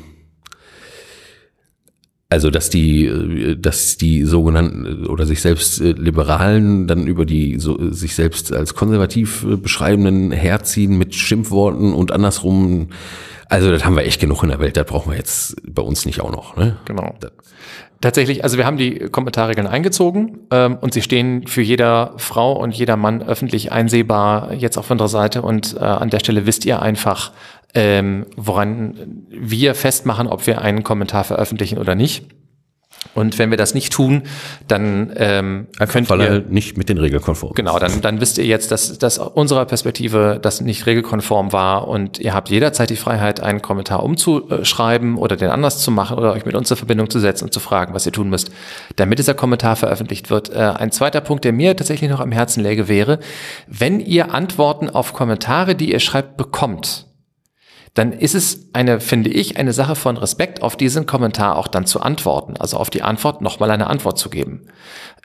also dass die, dass die sogenannten oder sich selbst äh, Liberalen dann über die so, sich selbst als konservativ äh, beschreibenden herziehen mit Schimpfworten und andersrum. Also das haben wir echt genug in der Welt, das brauchen wir jetzt bei uns nicht auch noch. Ne? Genau. Tatsächlich, also wir haben die Kommentarregeln eingezogen ähm, und sie stehen für jeder Frau und jeder Mann öffentlich einsehbar jetzt auf unserer Seite und äh, an der Stelle wisst ihr einfach, ähm, woran wir festmachen, ob wir einen Kommentar veröffentlichen oder nicht. Und wenn wir das nicht tun, dann ähm, Einfach könnt weil ihr nicht mit den Regeln konform. Genau, dann, dann wisst ihr jetzt, dass, dass unserer Perspektive das nicht regelkonform war und ihr habt jederzeit die Freiheit, einen Kommentar umzuschreiben oder den anders zu machen oder euch mit uns in Verbindung zu setzen und zu fragen, was ihr tun müsst, damit dieser Kommentar veröffentlicht wird. Äh, ein zweiter Punkt, der mir tatsächlich noch am Herzen läge, wäre, wenn ihr Antworten auf Kommentare, die ihr schreibt, bekommt, dann ist es eine, finde ich, eine Sache von Respekt, auf diesen Kommentar auch dann zu antworten, also auf die Antwort nochmal eine Antwort zu geben.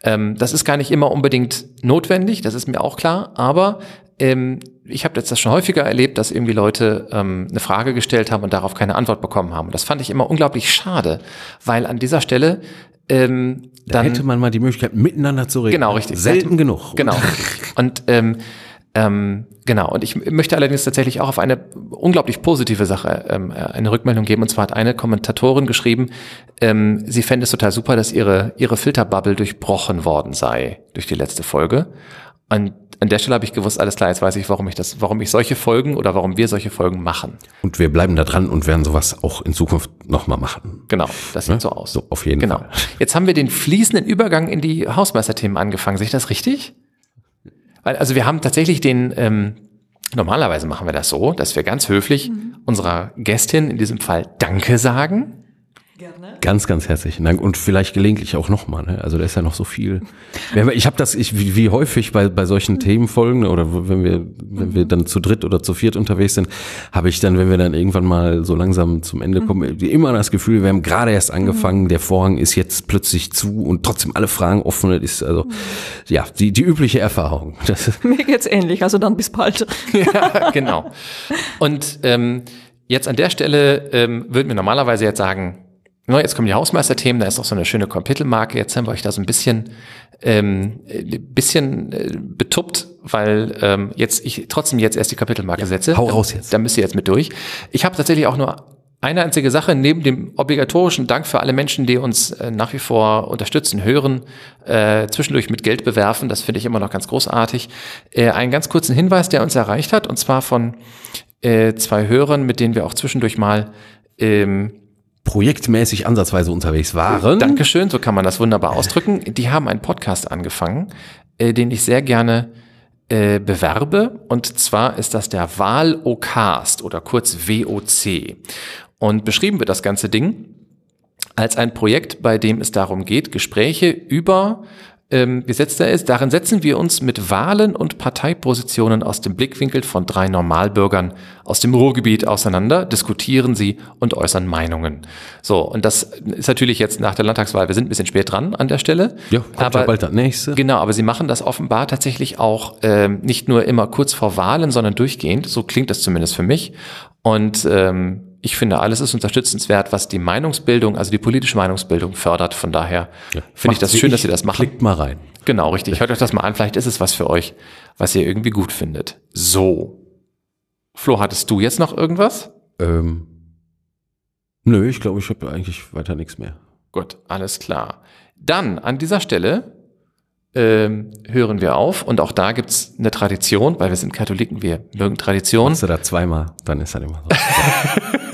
Ähm, das ist gar nicht immer unbedingt notwendig, das ist mir auch klar, aber ähm, ich habe jetzt das schon häufiger erlebt, dass irgendwie Leute ähm, eine Frage gestellt haben und darauf keine Antwort bekommen haben. Das fand ich immer unglaublich schade, weil an dieser Stelle ähm, da dann hätte man mal die Möglichkeit miteinander zu reden. Genau, richtig. Selten genug. Genau. Und ähm, ähm, genau, und ich möchte allerdings tatsächlich auch auf eine unglaublich positive Sache ähm, eine Rückmeldung geben. Und zwar hat eine Kommentatorin geschrieben, ähm, sie fände es total super, dass ihre, ihre Filterbubble durchbrochen worden sei durch die letzte Folge. Und an der Stelle habe ich gewusst, alles klar, jetzt weiß ich, warum ich das, warum ich solche Folgen oder warum wir solche Folgen machen. Und wir bleiben da dran und werden sowas auch in Zukunft nochmal machen. Genau, das sieht ne? so aus. So, auf jeden genau. Fall. Jetzt haben wir den fließenden Übergang in die Hausmeisterthemen angefangen. Sehe ich das richtig? Weil, also wir haben tatsächlich den, ähm, normalerweise machen wir das so, dass wir ganz höflich mhm. unserer Gästin, in diesem Fall Danke sagen. Gerne. Ganz, ganz herzlichen Dank und vielleicht gelegentlich auch nochmal. Ne? Also da ist ja noch so viel. Ich habe das, ich, wie, wie häufig bei, bei solchen mhm. Themenfolgen oder wenn wir, wenn wir dann zu dritt oder zu viert unterwegs sind, habe ich dann, wenn wir dann irgendwann mal so langsam zum Ende kommen, mhm. immer das Gefühl, wir haben gerade erst angefangen, mhm. der Vorhang ist jetzt plötzlich zu und trotzdem alle Fragen offen. Das ist also ja die, die übliche Erfahrung. Das Mir geht's ähnlich, also dann bis bald. ja, genau. Und ähm, jetzt an der Stelle ähm, würden wir normalerweise jetzt sagen, Jetzt kommen die Hausmeisterthemen, da ist auch so eine schöne Kapitelmarke. Jetzt haben wir euch da so ein bisschen, ähm, bisschen äh, betuppt, weil ähm, jetzt ich trotzdem jetzt erst die Kapitelmarke ja, setze. Hau raus jetzt. Da müsst ihr jetzt mit durch. Ich habe tatsächlich auch nur eine einzige Sache, neben dem obligatorischen Dank für alle Menschen, die uns äh, nach wie vor unterstützen, hören, äh, zwischendurch mit Geld bewerfen, das finde ich immer noch ganz großartig. Äh, einen ganz kurzen Hinweis, der uns erreicht hat, und zwar von äh, zwei Hörern, mit denen wir auch zwischendurch mal ähm, projektmäßig ansatzweise unterwegs waren. Dankeschön, so kann man das wunderbar ausdrücken. Die haben einen Podcast angefangen, äh, den ich sehr gerne äh, bewerbe. Und zwar ist das der Wahl-O-Cast oder kurz WOC. Und beschrieben wird das ganze Ding als ein Projekt, bei dem es darum geht, Gespräche über ähm, gesetzt da ist. Darin setzen wir uns mit Wahlen und Parteipositionen aus dem Blickwinkel von drei Normalbürgern aus dem Ruhrgebiet auseinander, diskutieren sie und äußern Meinungen. So, und das ist natürlich jetzt nach der Landtagswahl, wir sind ein bisschen spät dran an der Stelle. Ja, kommt aber ja bald das nächste. Genau, aber sie machen das offenbar tatsächlich auch ähm, nicht nur immer kurz vor Wahlen, sondern durchgehend. So klingt das zumindest für mich. Und ähm, ich finde, alles ist unterstützenswert, was die Meinungsbildung, also die politische Meinungsbildung fördert. Von daher finde ich Macht das schön, dass Sie das machen. Klickt mal rein. Genau, richtig. Hört euch das mal an. Vielleicht ist es was für euch, was ihr irgendwie gut findet. So. Flo, hattest du jetzt noch irgendwas? Ähm, nö, ich glaube, ich habe eigentlich weiter nichts mehr. Gut, alles klar. Dann an dieser Stelle ähm, hören wir auf und auch da gibt's eine Tradition, weil wir sind Katholiken, wir mögen Tradition. Machst du da zweimal, dann ist das immer so.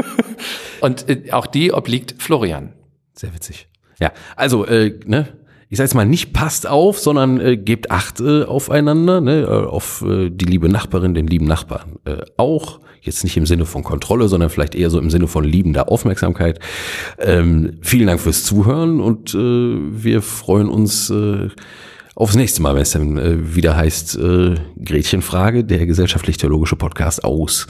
Und äh, auch die obliegt Florian. Sehr witzig. Ja, also, äh, ne, ich sag jetzt mal, nicht passt auf, sondern äh, gebt Acht äh, aufeinander, ne, äh, auf äh, die liebe Nachbarin, den lieben Nachbarn äh, auch. Jetzt nicht im Sinne von Kontrolle, sondern vielleicht eher so im Sinne von liebender Aufmerksamkeit. Ähm, vielen Dank fürs Zuhören und äh, wir freuen uns äh, aufs nächste Mal, wenn es dann äh, wieder heißt äh, Gretchenfrage, der gesellschaftlich-theologische Podcast aus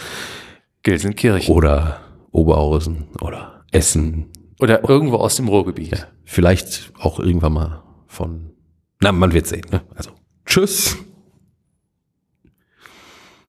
Gelsenkirchen. oder Oberhausen oder Essen Oder irgendwo aus dem Ruhrgebiet. Vielleicht auch irgendwann mal von. Na, man wird sehen. Ne? Also, tschüss.